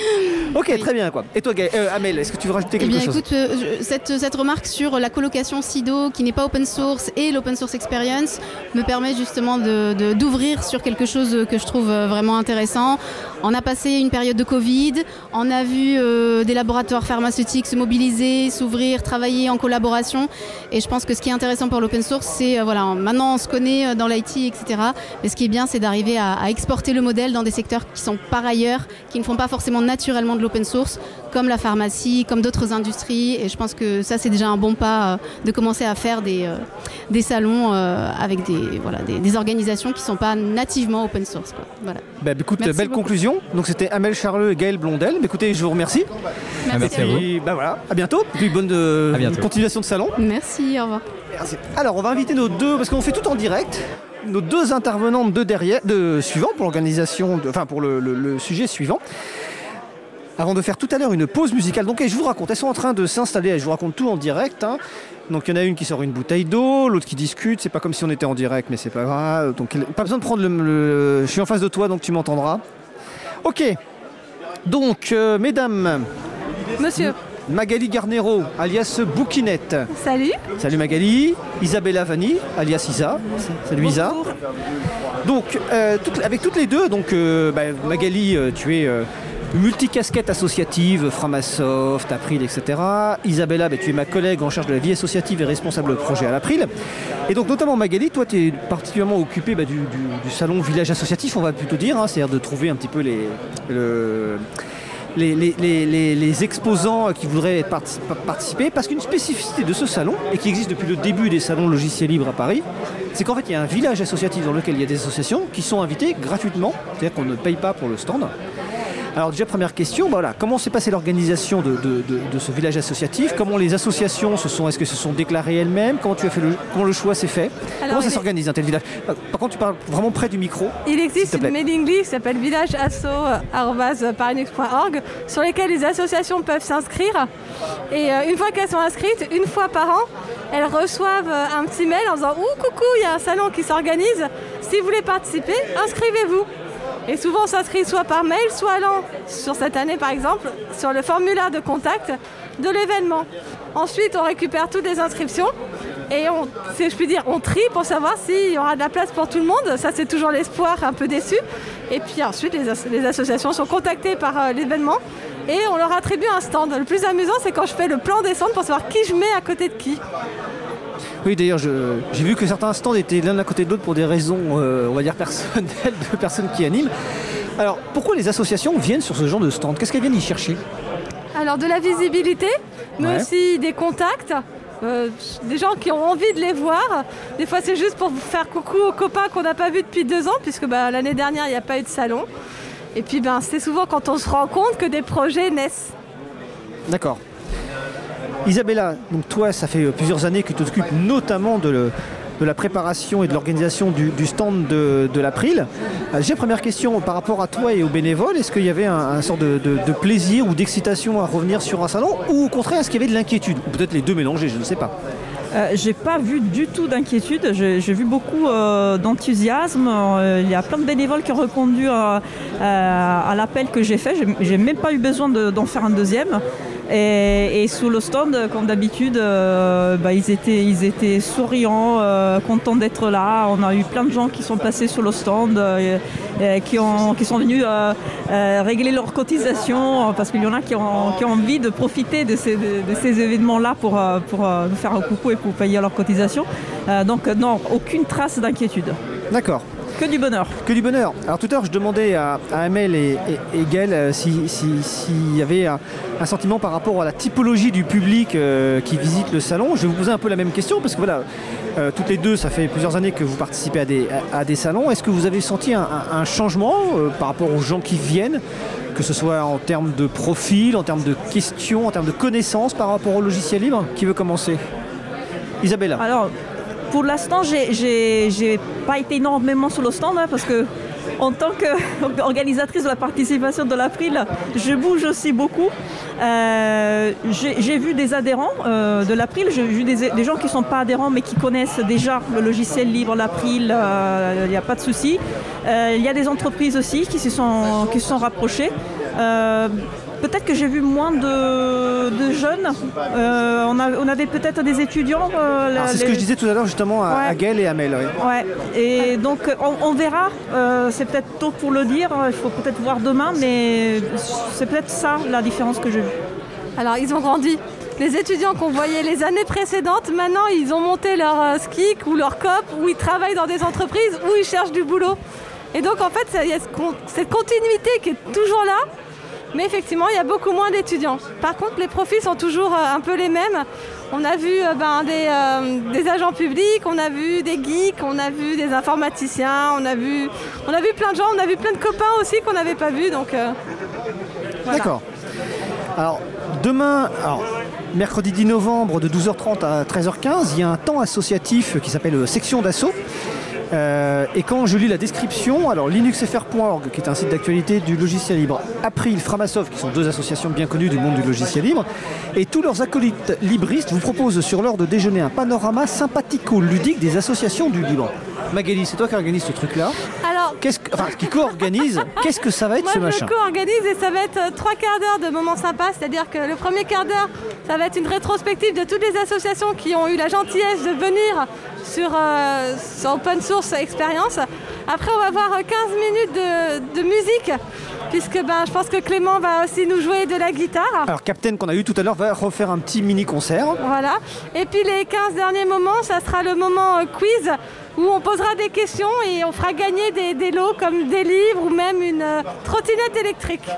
Ok, très bien quoi. Et toi, Gaël- euh, Amel, est-ce que tu veux rajouter Eh quelque bien, chose? écoute, euh, je- cette, cette remarque sur la colocation SIDO qui n'est pas open source et l'open source experience me permet justement de- de- d'ouvrir sur quelque chose que je trouve euh, vraiment intéressant. On a passé une période de Covid, on a vu euh, des laboratoires pharmaceutiques se mobiliser, s'ouvrir, travailler en collaboration. Et je pense que ce qui est intéressant pour l'open source, c'est, euh, voilà, maintenant on se connaît euh, dans l'IT, etc. Mais ce qui est bien, c'est d'arriver à, à exporter le modèle dans des secteurs qui sont par ailleurs, qui ne font pas forcément naturellement de l'open source, comme la pharmacie, comme d'autres industries. Et je pense que ça, c'est déjà un bon pas euh, de commencer à faire des, euh, des salons euh, avec des, voilà, des, des organisations qui ne sont pas nativement open source. quoi. Voilà. Bah, écoute, Merci belle beaucoup. conclusion. Donc c'était Amel Charleux et Gaël Blondel. Bah, écoutez, je vous remercie. Merci, merci à vous. Et bah voilà, à bientôt. Et puis bonne euh, À bientôt. continuation de salon. Merci, au revoir. Merci. Alors, on va inviter nos deux, parce qu'on fait tout en direct, nos deux intervenantes de derrière, de suivants pour l'organisation, de- enfin pour le, le- le sujet suivant. Avant de faire tout à l'heure une pause musicale, donc et je vous raconte, elles sont en train de s'installer, je vous raconte tout en direct. hein. Donc il y en a une qui sort une bouteille d'eau, l'autre qui discute, c'est pas comme si on était en direct, mais c'est pas grave. Donc pas besoin de prendre le, le- Je suis en face de toi, donc tu m'entendras. Ok. Donc, euh, mesdames, Monsieur, Magali Garnero, alias Bouquinette. salut. Salut Magali, Isabella Vanni, alias Isa. Salut Isa. Donc, euh, avec toutes les deux, donc euh, bah, Magali, tu es multicasquette associative, Framasoft, April, etc. Isabella, bah, tu es ma collègue en charge de la vie associative et responsable projet à l'April. Et donc, notamment Magali, toi, tu es particulièrement occupée bah, du, salon village associatif, on va plutôt dire, hein, c'est-à-dire de trouver un petit peu les. le- les, les- les- les- les exposants qui voudraient parti- participer, parce qu'une spécificité de ce salon, et qui existe depuis le début des salons logiciels libres à Paris, c'est qu'en fait il y a un village associatif dans lequel il y a des associations qui sont invitées gratuitement, c'est-à-dire qu'on ne paye pas pour le stand. Alors déjà première question, bah voilà, comment s'est passée l'organisation de, de- de- de ce village associatif? Comment les associations se sont, est-ce que se sont déclarées elles-mêmes? Comment tu as fait le, comment le choix s'est fait? Alors, Comment ça s'organise un tel village? Par contre tu parles vraiment près du micro. Il existe une mailing list qui s'appelle villageasso.parinux.org sur lesquelles les associations peuvent s'inscrire. Et euh, une fois qu'elles sont inscrites, une fois par an, elles reçoivent euh, un petit mail en disant Ouh, coucou, il y a un salon qui s'organise. Si vous voulez participer, inscrivez-vous. Et souvent, on s'inscrit soit par mail, soit allant, sur cette année par exemple, sur le formulaire de contact de l'événement. Ensuite, on récupère toutes les inscriptions et on, je dire, on trie pour savoir s'il y aura de la place pour tout le monde. Ça, c'est toujours l'espoir, un peu déçu. Et puis ensuite, les associations sont contactées par euh, l'événement et on leur attribue un stand. Le plus amusant, c'est quand je fais le plan des stands pour savoir qui je mets à côté de qui. Oui, d'ailleurs, j'ai vu que certains stands étaient l'un à côté de l'autre pour des raisons, euh, on va dire, personnelles de personnes qui animent. Alors, pourquoi les associations viennent sur ce genre de stand? Qu'est-ce qu'elles viennent y chercher? Alors de la visibilité, mais Ouais. aussi des contacts, euh, des gens qui ont envie de les voir. Des fois c'est juste pour faire coucou aux copains qu'on n'a pas vus depuis deux ans, puisque bah, l'année dernière il n'y a pas eu de salon. Et puis ben, c'est souvent quand on se rend compte que des projets naissent. D'accord. Isabella, donc toi, ça fait euh, plusieurs années que tu t'occupes notamment de, le- de la préparation et de l'organisation du, du stand de, de l'April. Euh, J'ai première question par rapport à toi et aux bénévoles. Est-ce qu'il y avait un, un sort de, plaisir ou d'excitation à revenir sur un salon ou au contraire, est-ce qu'il y avait de l'inquiétude Ou peut-être les deux mélangés, je ne sais pas. Euh, j'ai pas vu du tout d'inquiétude, j'ai vu beaucoup euh, d'enthousiasme. Euh, il y a plein de bénévoles qui ont répondu à, l'appel que j'ai fait. J'ai- même pas eu besoin de- d'en faire un deuxième. Et, sous le stand, comme d'habitude, euh, bah, ils, étaient, souriants, euh, contents d'être là. On a eu plein de gens qui sont passés sur le stand, euh, qui, ont, qui sont venus régler leurs cotisations, parce qu'il y en a qui ont, envie de profiter de ces, événements-là pour, pour faire un coucou et pour payer leurs cotisations. Donc non, aucune trace d'inquiétude. D'accord. Que du bonheur. Que du bonheur. Alors tout à l'heure, je demandais à, à Amel et, et, et Gaël euh, si- si- s'il y avait un, un sentiment par rapport à la typologie du public euh, qui visite le salon. Je vais vous poser un peu la même question parce que voilà, euh, toutes les deux, ça fait plusieurs années que vous participez à des, à, à des salons. Est-ce que vous avez senti un, un- un changement par rapport aux gens qui viennent que ce soit en termes de profil, en termes de questions, en termes de connaissances par rapport au logiciel libre Qui veut commencer? Isabella. Alors, pour l'instant, j'ai- pas été énormément sur le stand hein, parce que en tant qu'organisatrice de la participation de l'April, je bouge aussi beaucoup. Euh, J'ai vu des adhérents euh, de l'April, j'ai vu des, gens qui ne sont pas adhérents mais qui connaissent déjà le logiciel libre, l'April, euh, il n'y a pas de souci. Euh, Il y a des entreprises aussi qui se sont rapprochées. Peut-être que j'ai vu moins de, de jeunes. Euh, on, a- on avait peut-être des étudiants. euh, la- C'est ce que je disais tout à l'heure justement à, Ouais. à Gaël et à Mel. oui. Ouais, et donc on, on verra, Euh, c'est peut-être tôt pour le dire, il faut peut-être voir demain, mais c'est peut-être ça la différence que j'ai vue. Alors, ils ont grandi. Les étudiants qu'on voyait les années précédentes, maintenant, ils ont monté leur euh, SKIC ou leur COP, où ils travaillent dans des entreprises, où ils cherchent du boulot. Et donc, en fait, il y a cette continuité qui est toujours là, mais effectivement, il y a beaucoup moins d'étudiants. Par contre, les profils sont toujours euh, un peu les mêmes. On a vu euh, ben, des, euh, des agents publics, on a vu des geeks, on a vu des informaticiens, on a vu, on a vu plein de gens, on a vu plein de copains aussi qu'on n'avait pas vus. Donc. D'accord. Alors, demain, mercredi 10 novembre de 12h30 à 13h15, il y a un temps associatif qui s'appelle Section d'Assaut. Euh, et quand je lis la description, alors linuxfr.org, qui est un site d'actualité du logiciel libre, April, Framasoft, qui sont deux associations bien connues du monde du logiciel libre, et tous leurs acolytes libristes vous proposent sur l'heure de déjeuner un panorama sympathico-ludique des associations du libre. Magali, c'est toi qui organise ce truc-là. Alors, Qu'est-ce que, enfin, qui co-organise Qu'est-ce que ça va être Moi, ce je machin? co-organise et ça va être euh, trois quarts d'heure de moments sympas. C'est-à-dire que le premier quart d'heure, ça va être une rétrospective de toutes les associations qui ont eu la gentillesse de venir sur, euh, sur Open Source Experience. Après, on va avoir euh, 15 minutes de, de musique, puisque ben, je pense que Clément va aussi nous jouer de la guitare. Alors Captain qu'on a eu tout à l'heure va refaire un petit mini concert. Voilà. Et puis les 15 derniers moments, ça sera le moment euh, quiz où on posera des questions et on fera gagner des, des lots comme des livres ou même une euh, trottinette électrique.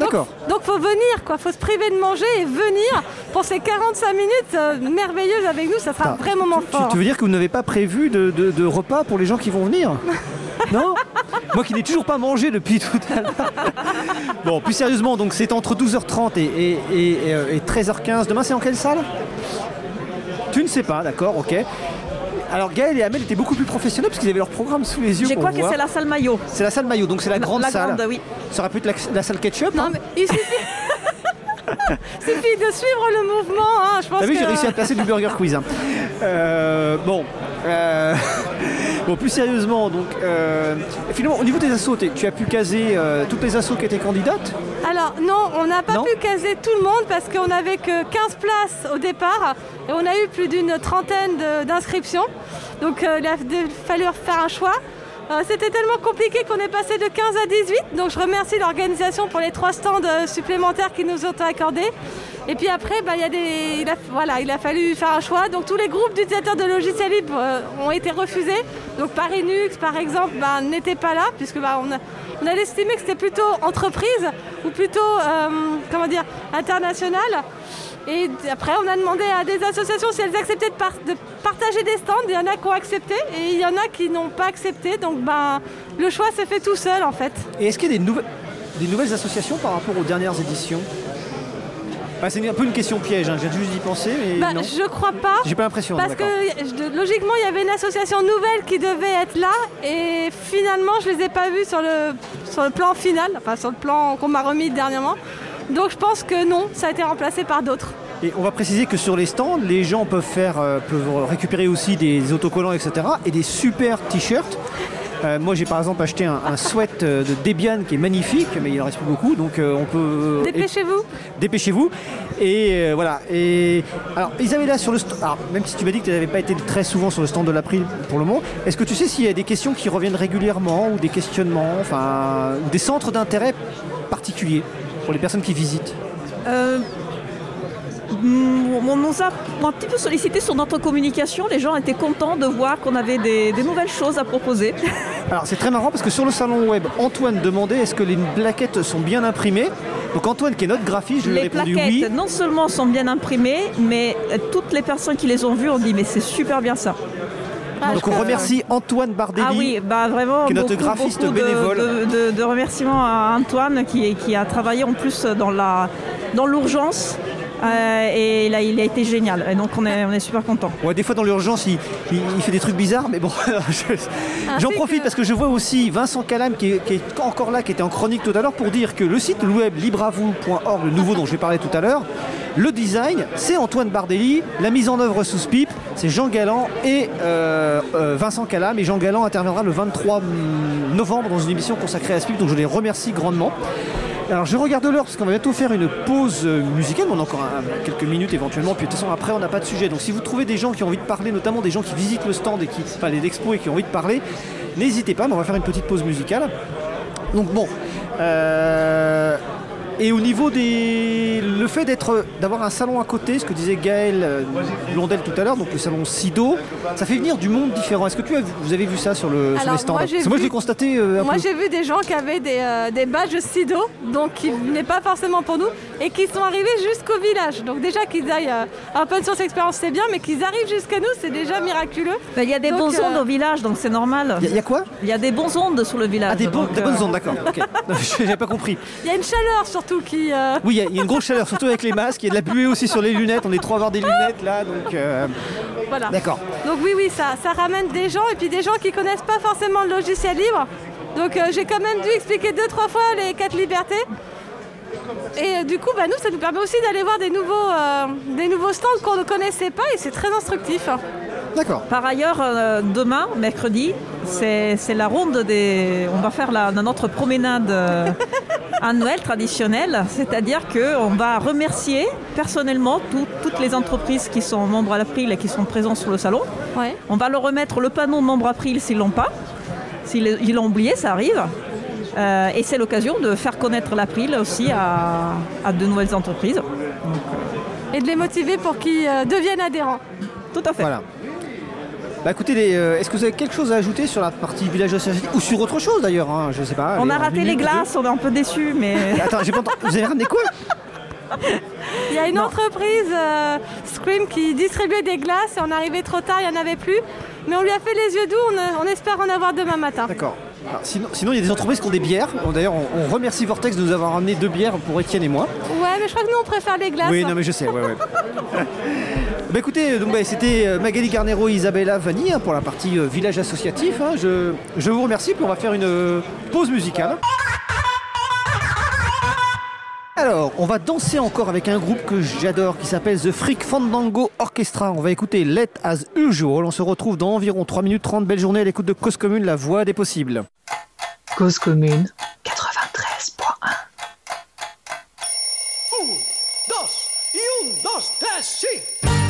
D'accord. Donc faut venir, quoi. Faut se priver de manger et venir pour ces 45 minutes euh, merveilleuses avec nous. Ça sera un vrai moment fort. tu veux dire que vous n'avez pas prévu de, de- de repas pour les gens qui vont venir? Non? Moi qui n'ai toujours pas mangé depuis tout à l'heure. Bon, plus sérieusement, donc c'est entre 12h30 et, et- et- et, euh, et 13h15. Demain, c'est en quelle salle? Tu ne sais pas, d'accord, ok. Alors Gaël et Amel étaient beaucoup plus professionnels parce qu'ils avaient leur programme sous les yeux. Je crois que c'est la salle maillot. C'est la salle maillot, donc c'est la La- grande la salle. grande, oui. Ça aurait pu être la, la salle ketchup. Non, hein. mais il suffit... suffit de suivre le mouvement. hein. Je pense T'as vu, que... j'ai réussi à placer du burger quiz. hein. Euh, bon, euh, bon, plus sérieusement, donc, euh, finalement, au niveau des assos, t'es- tu as pu caser euh, toutes les assos qui étaient candidates? Alors non, on n'a pas Non pu caser tout le monde parce qu'on n'avait que 15 places au départ et on a eu plus d'une trentaine d'inscriptions. Donc euh, il a fallu faire un choix. Euh, C'était tellement compliqué qu'on est passé de 15 à 18. Donc je remercie l'organisation pour les trois stands euh, supplémentaires qu'ils nous ont accordés. Et puis après, bah, il a fallu faire un choix. Donc tous les groupes d'utilisateurs de logiciels libres euh, ont été refusés. Donc Parinux, par exemple, bah, n'était pas là puisque bah, on, a, estimé que c'était plutôt entreprise ou plutôt, euh, comment dire, international. Et après, on a demandé à des associations si elles acceptaient de, par- de partager des stands. Il y en a qui ont accepté et il y en a qui n'ont pas accepté. Donc ben, le choix s'est fait tout seul en fait. Et est-ce qu'il y a des, nouvelles- des nouvelles associations par rapport aux dernières éditions? Bah, C'est un peu une question piège, hein, viens juste d'y penser, mais Bah, non. je crois pas. J'ai pas l'impression, Parce que logiquement, il y avait une association nouvelle qui devait être là. Et finalement, je les ai pas vus sur le, sur le plan final, enfin sur le plan qu'on m'a remis dernièrement. Donc je pense que non, ça a été remplacé par d'autres. Et on va préciser que sur les stands, les gens peuvent, faire, euh, peuvent récupérer aussi des autocollants, etc. et des super t-shirts. Euh, moi, j'ai par exemple acheté un, un sweat euh, de Debian qui est magnifique, mais il en reste plus beaucoup, donc euh, on peut. Dépêchez-vous. Dépêchez-vous. Et voilà. Et alors, Isabella, sur le stand, alors, même si tu m'as dit que tu n'avais pas été très souvent sur le stand de l'April pour le moment, est-ce que tu sais s'il y a des questions qui reviennent régulièrement ou des questionnements, enfin, ou des centres d'intérêt particuliers? Pour les personnes qui visitent Euh, on nous a un petit peu sollicité sur notre communication. Les gens étaient contents de voir qu'on avait des, des nouvelles choses à proposer. Alors c'est très marrant parce que sur le salon web, Antoine demandait est-ce que les plaquettes sont bien imprimées. Donc Antoine qui est notre graphiste, je lui ai Les répondu plaquettes oui. non seulement sont bien imprimées, mais toutes les personnes qui les ont vues ont dit mais c'est super bien ça. Donc on remercie Antoine Bardelli. Ah oui, bah vraiment. qui est notre beaucoup, graphiste beaucoup de- bénévole. De, de- de remerciements à Antoine qui, qui a travaillé en plus dans la dans l'urgence Euh, et là, il a été génial. Et donc, on est, on est super content. Ouais, des fois dans l'urgence, il, il- il fait des trucs bizarres, mais bon, je- j'en profite parce que je vois aussi Vincent Calam qui est, qui est encore là, qui était en chronique tout à l'heure, pour dire que le site web libravou.org, le nouveau dont je vais parler tout à l'heure, le design, c'est Antoine Bardelli, la mise en œuvre sous SPIP, c'est Jean Galland et euh, euh, Vincent Calam. Et Jean Galland interviendra le 23 novembre dans une émission consacrée à SPIP, donc je les remercie grandement. Alors je regarde l'heure parce qu'on va bientôt faire une pause euh, musicale, on a encore quelques minutes éventuellement, puis de toute façon après on n'a pas de sujet. Donc si vous trouvez des gens qui ont envie de parler, notamment des gens qui visitent le stand et qui, enfin les expos et qui ont envie de parler, n'hésitez pas, mais on va faire une petite pause musicale. Donc bon, euh, et au niveau des, le fait d'être, d'avoir un salon à côté, ce que disait Gaël euh, Blondel tout à l'heure, donc le salon Sido, ça fait venir du monde différent. Est-ce que tu as, vu- vous avez vu ça sur, le, sur les stands moi, j'ai je vu- l'ai constaté euh, un Moi peu. j'ai vu des gens qui avaient des, euh, des badges SIDO, donc qui venaient pas forcément pour nous, et qui sont arrivés jusqu'au village. Donc déjà qu'ils aillent euh, à Open Source Experience c'est bien, mais qu'ils arrivent jusqu'à nous c'est déjà miraculeux. Ben, Il y a des Donc, bons euh, ondes au village, donc c'est normal. Il y, a quoi? Il y a des bons ondes sur le village. Ah, des, bons- donc, des bonnes euh, ondes, d'accord. ok. Non, J'avais pas compris. Il y a une chaleur surtout qui... euh, Oui, il y, a- il y a une grosse chaleur, surtout avec les masques. Il y a de la buée aussi sur les lunettes. On est trois à avoir des lunettes là, donc. euh, Voilà. D'accord. Donc oui, oui, ça, ça ramène des gens et puis des gens qui connaissent pas forcément le logiciel libre. Donc euh, j'ai quand même dû expliquer deux, trois fois les quatre libertés. Et euh, du coup, bah, nous, ça nous permet aussi d'aller voir des nouveaux, euh, des nouveaux stands qu'on ne connaissait pas et c'est très instructif. D'accord. Par ailleurs, euh, demain, mercredi, c'est c'est la ronde des. On va faire la, notre promenade euh, annuelle traditionnelle, c'est-à-dire qu'on va remercier personnellement tout- toutes les entreprises qui sont membres à l'April et qui sont présentes sur le salon. Ouais. On va leur remettre le panneau membre April s'ils l'ont pas. S'ils ils l'ont oublié, ça arrive. Euh, et c'est l'occasion de faire connaître l'April aussi à, à de nouvelles entreprises. Et de les motiver pour qu'ils euh, deviennent adhérents. Tout à fait. Voilà. Bah écoutez, euh, est-ce que vous avez quelque chose à ajouter sur la partie village associatif ou sur autre chose d'ailleurs hein, Je sais pas. On a raté les glaces, on est un peu déçus, mais. Attends, j'ai pas entendu. Vous avez ramené quoi? Il y a une entreprise, euh, Scream, qui distribuait des glaces et on arrivait trop tard, il n'y en avait plus. Mais on lui a fait les yeux doux, on, on espère en avoir demain matin. D'accord. Sinon, sinon, il y a des entreprises qui ont des bières. D'ailleurs, on, on remercie Vortex de nous avoir ramené deux bières pour Étienne et moi. Ouais, mais je crois que nous on préfère les glaces. Oui, non, mais je sais, ouais, ouais. bah écoutez, donc, bah, c'était euh, Magali Garnero et Isabella Vanni hein, pour la partie euh, village associatif. hein. Je, je vous remercie, puis on va faire une euh, pause musicale. Alors, on va danser encore avec un groupe que j'adore qui s'appelle The Freak Fandango Orchestra. On va écouter Let As Usual. On se retrouve dans environ 3 minutes 30. Belle journée à l'écoute de Cause Commune, la voix des possibles. Cause commune. 93.1 dos y un, dos, tres, sí. Il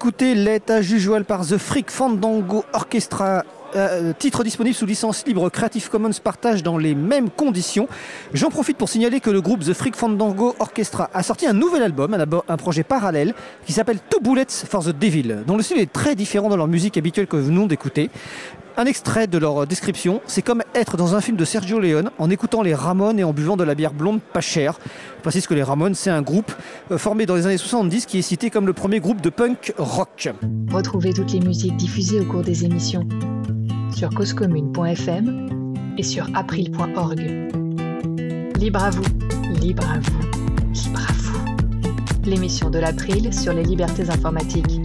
D'écouter L'état usual par The Freak Fandango Orchestra. euh, titre disponible sous licence libre Creative Commons partage dans les mêmes conditions. J'en profite pour signaler que le groupe The Freak Fandango Orchestra a sorti un nouvel album, un, un projet parallèle qui s'appelle Two Bullets for the Devil, dont le style est très différent de leur musique habituelle que nous venons d'écouter. Un extrait de leur description, c'est comme être dans un film de Sergio Leone en écoutant les Ramones et en buvant de la bière blonde pas chère. Je précise que les Ramones, c'est un groupe euh, formé dans les années 70 qui est cité comme le premier groupe de punk rock. Retrouvez toutes les musiques diffusées au cours des émissions sur causecommune.fm et sur april.org. Libre à vous, libre à vous, libre à vous. L'émission de l'April sur les libertés informatiques.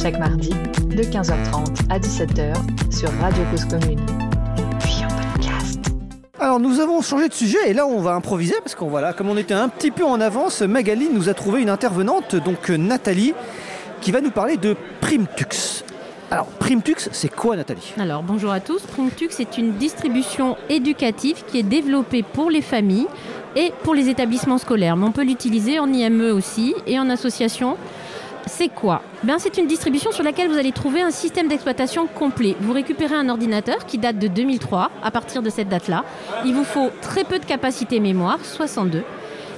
Chaque mardi, de 15h30 à 17h sur Radio Cause Commune. Puis en podcast. Alors nous avons changé de sujet et là on va improviser parce qu'on voilà, comme on était un petit peu en avance, Magali nous a trouvé une intervenante, donc euh, Nathalie, qui va nous parler de Primtux. Alors Primtux, c'est quoi Nathalie? Alors bonjour à tous. Primtux est une distribution éducative qui est développée pour les familles et pour les établissements scolaires. Mais on peut l'utiliser en IME aussi et en association. C'est quoi ben, C'est une distribution sur laquelle vous allez trouver un système d'exploitation complet. Vous récupérez un ordinateur qui date de 2003. À partir de cette date-là, il vous faut très peu de capacité mémoire, 62.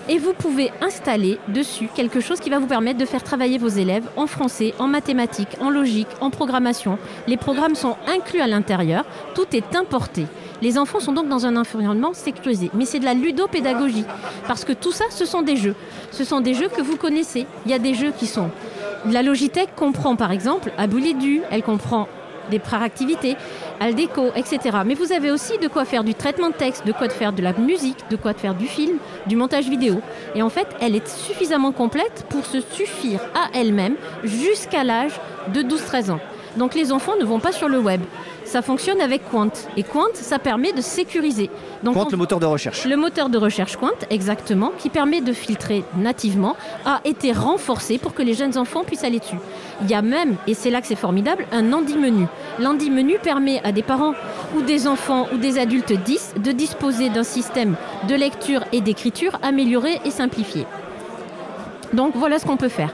Et vous pouvez installer dessus quelque chose qui va vous permettre de faire travailler vos élèves en français, en mathématiques, en logique, en programmation. Les programmes sont inclus à l'intérieur, tout est importé. Les enfants sont donc dans un environnement sécurisé. Mais c'est de la ludopédagogie. Parce que tout ça, ce sont des jeux. Ce sont des jeux que vous connaissez. Il y a des jeux qui sont... La Logitech comprend par exemple Aboulidu, elle comprend des activités, Aldeco, etc. Mais vous avez aussi de quoi faire du traitement de texte, de quoi faire de la musique, de quoi faire du film, du montage vidéo. Et en fait, elle est suffisamment complète pour se suffire à elle-même jusqu'à l'âge de 12-13 ans. Donc les enfants ne vont pas sur le web. Ça fonctionne avec Quant. Et Quant, ça permet de sécuriser. Donc Quant, on- le moteur de recherche. le moteur de recherche Quant, exactement, qui permet de filtrer nativement, a été renforcé pour que les jeunes enfants puissent aller dessus. Il y a même, et c'est là que c'est formidable, un handi-menu. L'handi-menu permet à des parents ou des enfants ou des adultes 10 de disposer d'un système de lecture et d'écriture amélioré et simplifié. Donc voilà ce qu'on peut faire.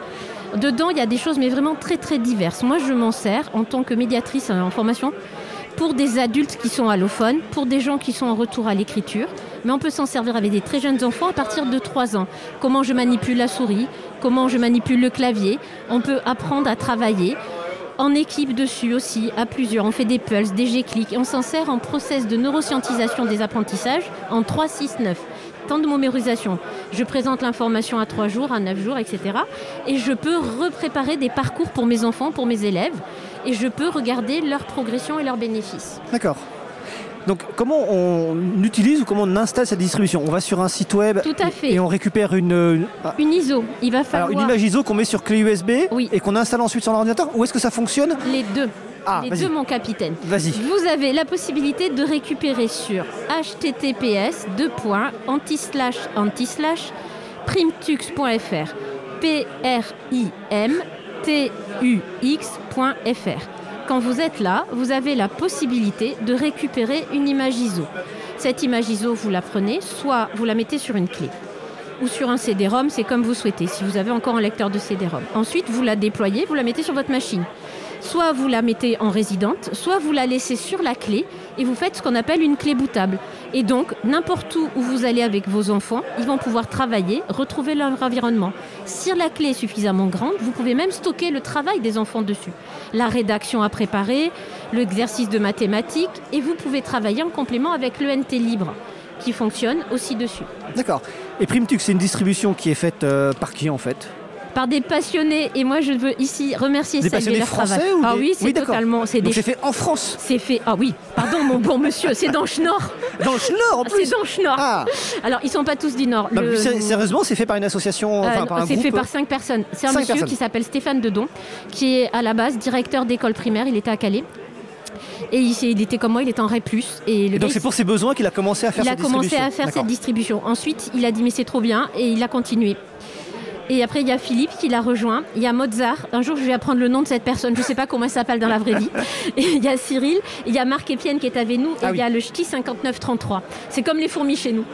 Dedans, il y a des choses mais vraiment très très diverses. Moi, je m'en sers en tant que médiatrice en formation pour des adultes qui sont allophones, pour des gens qui sont en retour à l'écriture, mais on peut s'en servir avec des très jeunes enfants à partir de 3 ans. Comment je manipule la souris, comment je manipule le clavier, on peut apprendre à travailler en équipe dessus aussi, à plusieurs. On fait des pulses, des G-clics, on s'en sert en process de neuroscientisation des apprentissages en 3, 6, 9 temps de mémorisation. Je présente l'information à 3 jours, à 9 jours, etc. Et je peux repréparer des parcours pour mes enfants, pour mes élèves, et je peux regarder leur progression et leurs bénéfices. D'accord. Donc comment on utilise ou comment on installe cette distribution? On va sur un site web Tout à fait. et on récupère une, une- ah, Une ISO, il va falloir... alors une image ISO qu'on met sur clé USB et qu'on installe ensuite sur l'ordinateur Ou est-ce que ça fonctionne? Les deux. Ah, les deux, mon capitaine. Vas-y. Vous avez la possibilité de récupérer sur https deux points anti-slash anti-slash primtux.fr p r i m t u x.fr. Quand vous êtes là, vous avez la possibilité de récupérer une image ISO. Cette image ISO, vous la prenez, soit vous la mettez sur une clé ou sur un CD-ROM, c'est comme vous souhaitez, si vous avez encore un lecteur de CD-ROM. Ensuite, vous la déployez, vous la mettez sur votre machine. Soit vous la mettez en résidente, soit vous la laissez sur la clé et vous faites ce qu'on appelle une clé bootable. Et donc, n'importe où où vous allez avec vos enfants, ils vont pouvoir travailler, retrouver leur environnement. Si la clé est suffisamment grande, vous pouvez même stocker le travail des enfants dessus. La rédaction à préparer, l'exercice de mathématiques, et vous pouvez travailler en complément avec l'ENT libre qui fonctionne aussi dessus. D'accord. Et Primtux, c'est une distribution qui est faite euh, par qui en fait? Par des passionnés et moi je veux ici remercier Des passionnés leur français travail. ou ah des- oui, c'est Oui, d'accord. totalement c'est des c'est fait en France. C'est fait ah oui, pardon mon bon monsieur, c'est dans le Schnorr. Dans Schnorr en Ah, plus. C'est dans Schnorr. Ah. Alors ils sont pas tous du Nord. Bah, Le- Sérieusement, c'est fait par une association, euh, c'est fait par cinq personnes. C'est un Cinq monsieur personnes. qui s'appelle Stéphane Dedon, qui est à la base directeur d'école primaire. Il était à Calais. Et il, était comme moi, il était en REP+. Et, le Et donc c'est pour ses besoins qu'il a commencé à faire il a cette commencé distribution. à faire cette distribution. Ensuite, il a dit mais c'est trop bien et il a continué. Et après, il y a Philippe qui l'a rejoint. Il y a Mozart. Un jour, je vais apprendre le nom de cette personne. Je ne sais pas comment elle s'appelle dans la vraie vie. Et il y a Cyril. Il y a Marc Epienne qui est avec nous. Et Ah il y a le Ch'ti 5933. C'est comme les fourmis chez nous.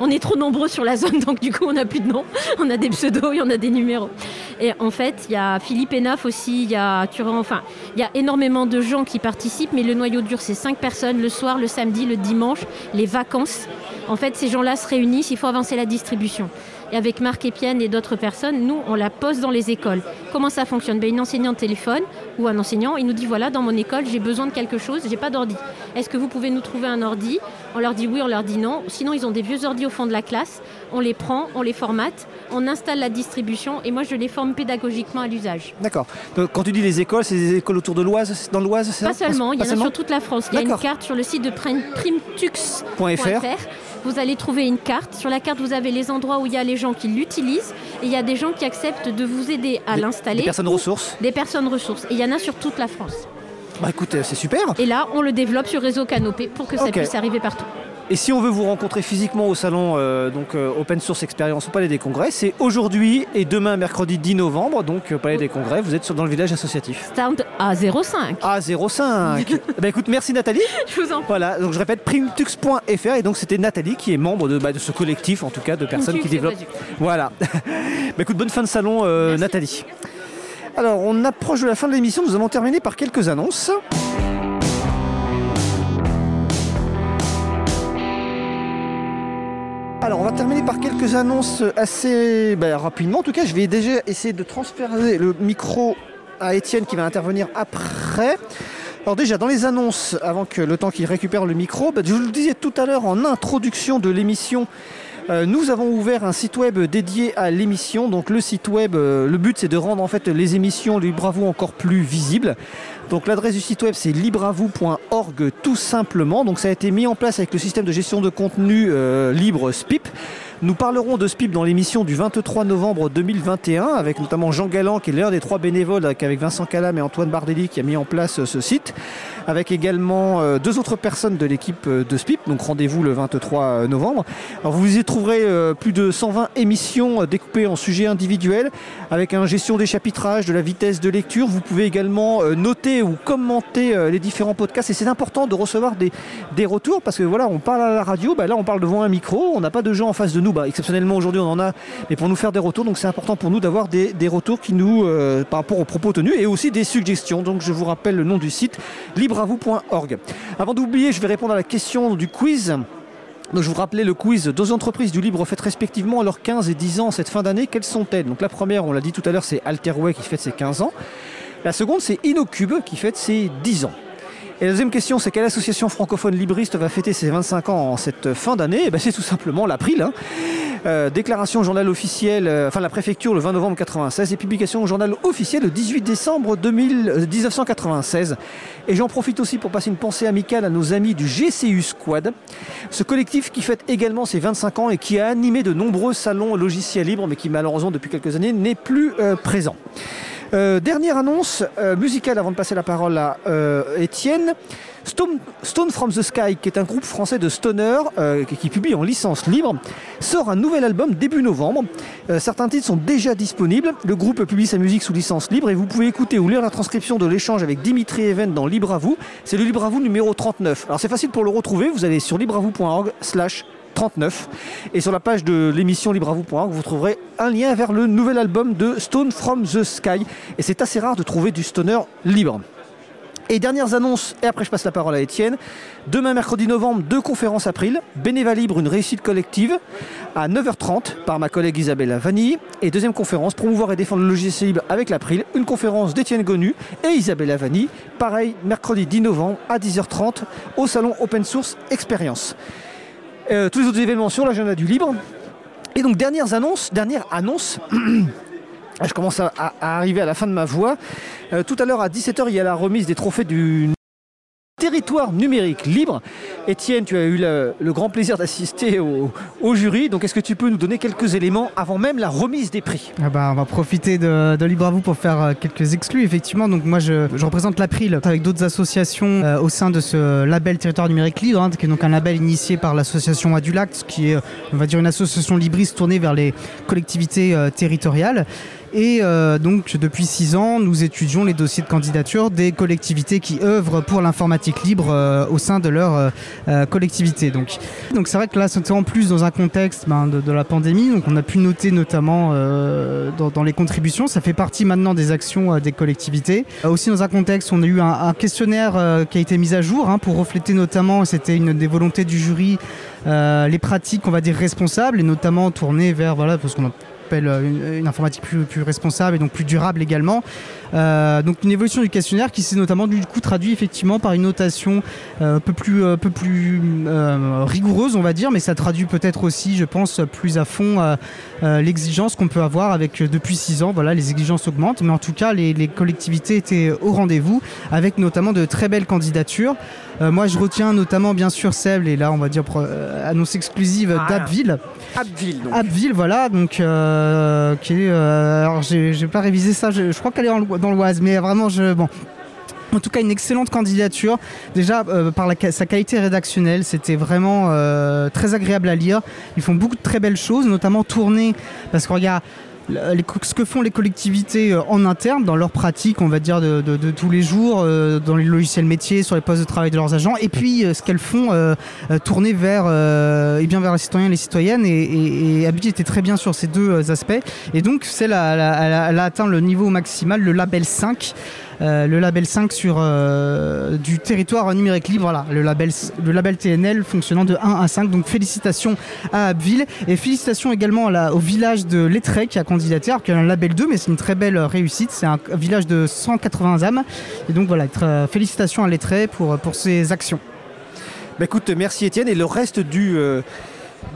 On est trop nombreux sur la zone, donc du coup, on n'a plus de nom. On a des pseudos et on a des numéros. Et en fait, il y a Philippe Enaf aussi, il y a Turan, enfin, il y a énormément de gens qui participent, mais le noyau dur, c'est cinq personnes le soir, le samedi, le dimanche, les vacances. En fait, ces gens-là se réunissent, il faut avancer la distribution. Et avec Marc Epienne et d'autres personnes, nous, on la pose dans les écoles. Comment ça fonctionne? Ben, Une enseignante téléphone ou un enseignant, il nous dit voilà, dans mon école, j'ai besoin de quelque chose, j'ai pas d'ordi. Est-ce que vous pouvez nous trouver un ordi? On leur dit oui, on leur dit non. Sinon, ils ont des vieux ordis au fond de la classe. On les prend, on les formate, on installe la distribution et moi, je les forme pédagogiquement à l'usage. D'accord. Donc, Quand tu dis les écoles, c'est des écoles autour de l'Oise, dans l'Oise, c'est Pas ça seulement, il y Pas en a sur toute la France. Il y a une carte sur le site de prim- primtux.fr. Vous allez trouver une carte. Sur la carte, vous avez les endroits où il y a les gens qui l'utilisent et il y a des gens qui acceptent de vous aider à l'installer. Des personnes ou ressources. Des personnes ressources. Et il y en a sur toute la France. Bah écoute, euh, c'est super. Et là, on le développe sur réseau Canopé pour que ça puisse arriver partout. Et si on veut vous rencontrer physiquement au salon euh, donc euh, Open Source Experience au Palais des Congrès, c'est aujourd'hui et demain mercredi 10 novembre, donc au Palais des Congrès, vous êtes sur- dans le village associatif. Stand A05. A05. bah écoute, merci Nathalie. Je vous en prie. Voilà, donc je répète primtux.fr et donc c'était Nathalie qui est membre de, bah, de ce collectif en tout cas de personnes qui développent. Voilà. bah écoute, bonne fin de salon euh, Nathalie. Alors on approche de la fin de l'émission, nous allons terminer par quelques annonces. Alors, on va terminer par quelques annonces assez bah, rapidement. En tout cas, je vais déjà essayer de transférer le micro à Étienne qui va intervenir après. Alors déjà, dans les annonces, avant que le temps qu'il récupère le micro, bah, je vous le disais tout à l'heure en introduction de l'émission, euh, nous avons ouvert un site web dédié à l'émission. Donc le site web, euh, le but c'est de rendre en fait les émissions Libre à encore plus visibles. Donc l'adresse du site web c'est libreavou.org tout simplement. Donc ça a été mis en place avec le système de gestion de contenu euh, libre SPIP. Nous parlerons de SPIP dans l'émission du 23 novembre 2021 avec notamment Jean Galland qui est l'un des trois bénévoles avec avec Vincent Calam et Antoine Bardelli qui a mis en place euh, ce site avec également euh, deux autres personnes de l'équipe euh, de SPIP. Donc rendez-vous le 23 novembre. Alors vous y trouverez euh, plus de 120 émissions euh, découpées en sujets individuels avec un gestion des chapitrages, de la vitesse de lecture. Vous pouvez également euh, noter ou commenter euh, les différents podcasts et c'est important de recevoir des, des retours parce que voilà, on parle à la radio, bah là on parle devant un micro, on n'a pas de gens en face de nous. Bah, exceptionnellement aujourd'hui on en a, mais pour nous faire des retours, donc c'est important pour nous d'avoir des, des retours qui nous, euh, par rapport aux propos tenus et aussi des suggestions. Donc je vous rappelle le nom du site Avant d'oublier, je vais répondre à la question du quiz. Je vous rappelais le quiz. Deux entreprises du libre fêtent respectivement leurs 15 et 10 ans cette fin d'année. Quelles sont-elles? Donc la première, on l'a dit tout à l'heure, c'est Alterway qui fête ses 15 ans. La seconde, c'est Innocube qui fête ses 10 ans. Et la deuxième question, c'est quelle association francophone libriste va fêter ses 25 ans en cette fin d'année? Eh ben, C'est tout simplement l'April. hein. Euh, déclaration au journal officiel, euh, enfin la préfecture le 20 novembre 96 et publication au journal officiel le 18 décembre 2000, euh, 1996. Et j'en profite aussi pour passer une pensée amicale à nos amis du GCU Squad, ce collectif qui fête également ses 25 ans et qui a animé de nombreux salons logiciels libres, mais qui malheureusement depuis quelques années n'est plus euh, présent. Euh, dernière annonce euh, musicale avant de passer la parole à euh, Étienne. Stone, from the Sky, qui est un groupe français de stoner qui, publie en licence libre, sort un nouvel album début novembre. Certains titres sont déjà disponibles. Le groupe publie sa musique sous licence libre et vous pouvez écouter ou lire la transcription de l'échange avec Dimitri Even dans Libre à vous. C'est le Libre à vous numéro 39. Alors c'est facile pour le retrouver. Vous allez sur libreavou.org slash 39 et sur la page de l'émission libreavou.org vous trouverez un lien vers le nouvel album de Stone from the Sky et c'est assez rare de trouver du stoner libre. Et dernières annonces, et après je passe la parole à Étienne. Demain, mercredi novembre, deux conférences April. Bénéva Libre, une réussite collective, à 9h30 par ma collègue Isabelle Vanille. Et deuxième conférence, promouvoir et défendre le logiciel libre avec l'April. Une conférence d'Étienne Gonu et Isabelle Vanille. Pareil, mercredi 10 novembre à 10h30 au salon Open Source Experience. Euh, tous les autres événements sur l'agenda du libre. Et donc, dernières annonces, dernière annonce. Je commence à, arriver à la fin de ma voix. Euh, tout à l'heure à 17h, il y a la remise des trophées du territoire numérique libre. Étienne, tu as eu le, grand plaisir d'assister au, jury. Donc, est-ce que tu peux nous donner quelques éléments avant même la remise des prix? Ah bah, on va profiter de, Libre à vous pour faire euh, quelques exclus. Effectivement, donc moi je, représente l'April avec d'autres associations euh, au sein de ce label Territoire numérique libre, hein, qui est donc un label initié par l'association Adulact, qui est, on va dire, une association libriste tournée vers les collectivités euh, territoriales. Et euh, donc depuis six ans, nous étudions les dossiers de candidature des collectivités qui œuvrent pour l'informatique libre euh, au sein de leur euh, collectivité. Donc donc c'est vrai que là, c'est en plus dans un contexte ben, de, la pandémie, donc on a pu noter notamment dans, les contributions, ça fait partie maintenant des actions des collectivités. Aussi dans un contexte, on a eu un, questionnaire qui a été mis à jour hein, pour refléter notamment, c'était une des volontés du jury, les pratiques, on va dire, responsables, et notamment tournées vers, voilà, parce qu'on appelle euh, une, informatique plus, responsable et donc plus durable également. Euh, donc une évolution du questionnaire qui s'est notamment du coup traduit effectivement par une notation euh, un peu plus, rigoureuse on va dire, mais ça traduit peut-être aussi je pense plus à fond l'exigence qu'on peut avoir avec depuis 6 ans, voilà les exigences augmentent, mais en tout cas les collectivités étaient au rendez-vous avec notamment de très belles candidatures. Euh, moi je retiens notamment bien sûr celle, et là on va dire euh, annonce exclusive Ah. d'Abbeville. Abbeville, donc. Abbeville, voilà, donc euh, qui est. euh, alors j'ai pas révisé ça, je, je crois qu'elle est en dans l'Oise, mais vraiment je bon. En tout cas, une excellente candidature. Déjà, euh, par la, sa qualité rédactionnelle, c'était vraiment euh, très agréable à lire. Ils font beaucoup de très belles choses, notamment tourner, parce qu'on regarde ce que font les collectivités euh, en interne, dans leur pratique, on va dire, de, tous les jours, euh, dans les logiciels métiers, sur les postes de travail de leurs agents, et puis euh, ce qu'elles font tourner vers, eh bien, vers les citoyens et les citoyennes. Et, et, et était très bien sur ces deux aspects. Et donc, a- elle a atteint le niveau maximal, le label 5. Euh, le label 5 sur euh, du territoire numérique libre, voilà, le label, le label TNL fonctionnant de 1 à 5. Donc félicitations à Abbeville et félicitations également au village de Lettré qui a candidaté, alors qu'il y a un label 2, mais c'est une très belle euh, réussite. C'est un village de 180 âmes. Et donc voilà, félicitations à Lettré pour, pour ses actions. Bah écoute, merci Étienne. Et le reste du,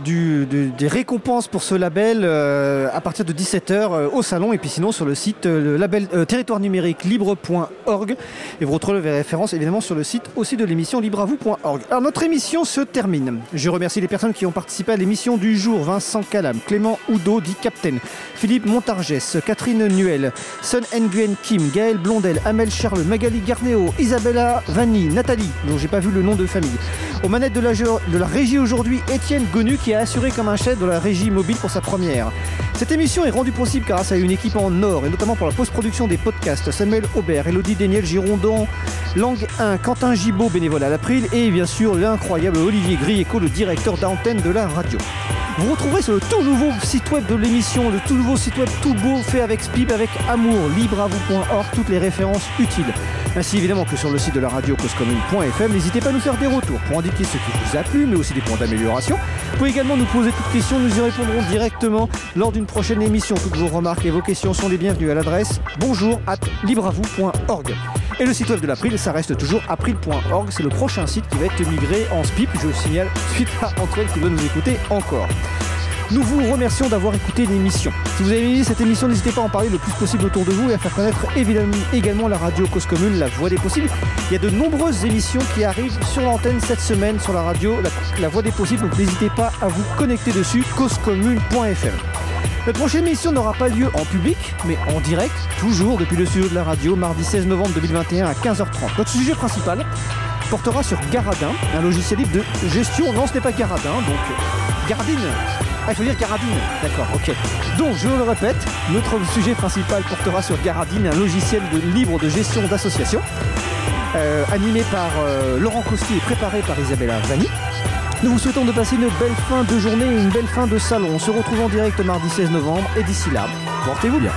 des récompenses pour ce label euh, à partir de 17h au salon et puis sinon sur le site euh, le label euh, territoire numérique libre.org et vous retrouvez les évidemment sur le site aussi de l'émission libreavou.org. Alors notre émission se termine. Je remercie les personnes qui ont participé à l'émission du jour Vincent Calam, Clément Oudot dit Captain, Philippe Montargès, Catherine Nuel, Sun Nguyen Kim, Gaël Blondel, Amel Charles, Magali Garnéo, Isabella Vanni, Nathalie, dont j'ai pas vu le nom de famille. Aux manettes de la, régie aujourd'hui, Étienne Gonu qui a assuré comme un chef de la régie mobile pour sa première. Cette émission est rendue possible grâce à une équipe en or et notamment pour la post-production des podcasts. Samuel Aubert, Elodie Daniel Girondon, Langue 1, Quentin Gibaud, bénévole à l'April et bien sûr l'incroyable Olivier Grieco, le directeur d'antenne de la radio. Vous retrouverez sur le tout nouveau site web de l'émission, le tout nouveau site web tout beau fait avec Spib, avec amour, libreavou.org, toutes les références utiles. Ainsi évidemment que sur le site de la radio causecommune.fm, n'hésitez pas à nous faire des retours pour indiquer ce qui vous a plu, mais aussi des points d'amélioration. Vous pouvez également nous poser toutes questions, nous y répondrons directement lors d'une prochaine émission. Toutes vos remarques et vos questions sont les bienvenues à l'adresse bonjour at. Et le site web de l'April, ça reste toujours april.org. C'est le prochain site qui va être migré en SPIP, je le signale, suite à Antoine qui doit nous écouter encore. Nous vous remercions d'avoir écouté l'émission. Si vous avez aimé cette émission, n'hésitez pas à en parler le plus possible autour de vous et à faire connaître évidemment également la radio Cause Commune, la voix des possibles. Il y a de nombreuses émissions qui arrivent sur l'antenne cette semaine sur la radio, la, la voix des possibles, donc n'hésitez pas à vous connecter dessus, causecommune.fm. Notre prochaine émission n'aura pas lieu en public, mais en direct, toujours depuis le studio de la radio, mardi 16 novembre 2021 à 15h30. Notre sujet principal portera sur Garadin, un logiciel libre de gestion. Non, ce n'est pas Garadin, donc Gardine. Ah, il faut dire Garadine. D'accord, ok. Donc, je le répète, notre sujet principal portera sur Garadine, un logiciel de libre de gestion d'associations, euh, animé par euh, Laurent Costier et préparé par Isabella Vanni. Nous vous souhaitons de passer une belle fin de journée et une belle fin de salon. On se retrouve en direct mardi 16 novembre et d'ici là, portez-vous bien.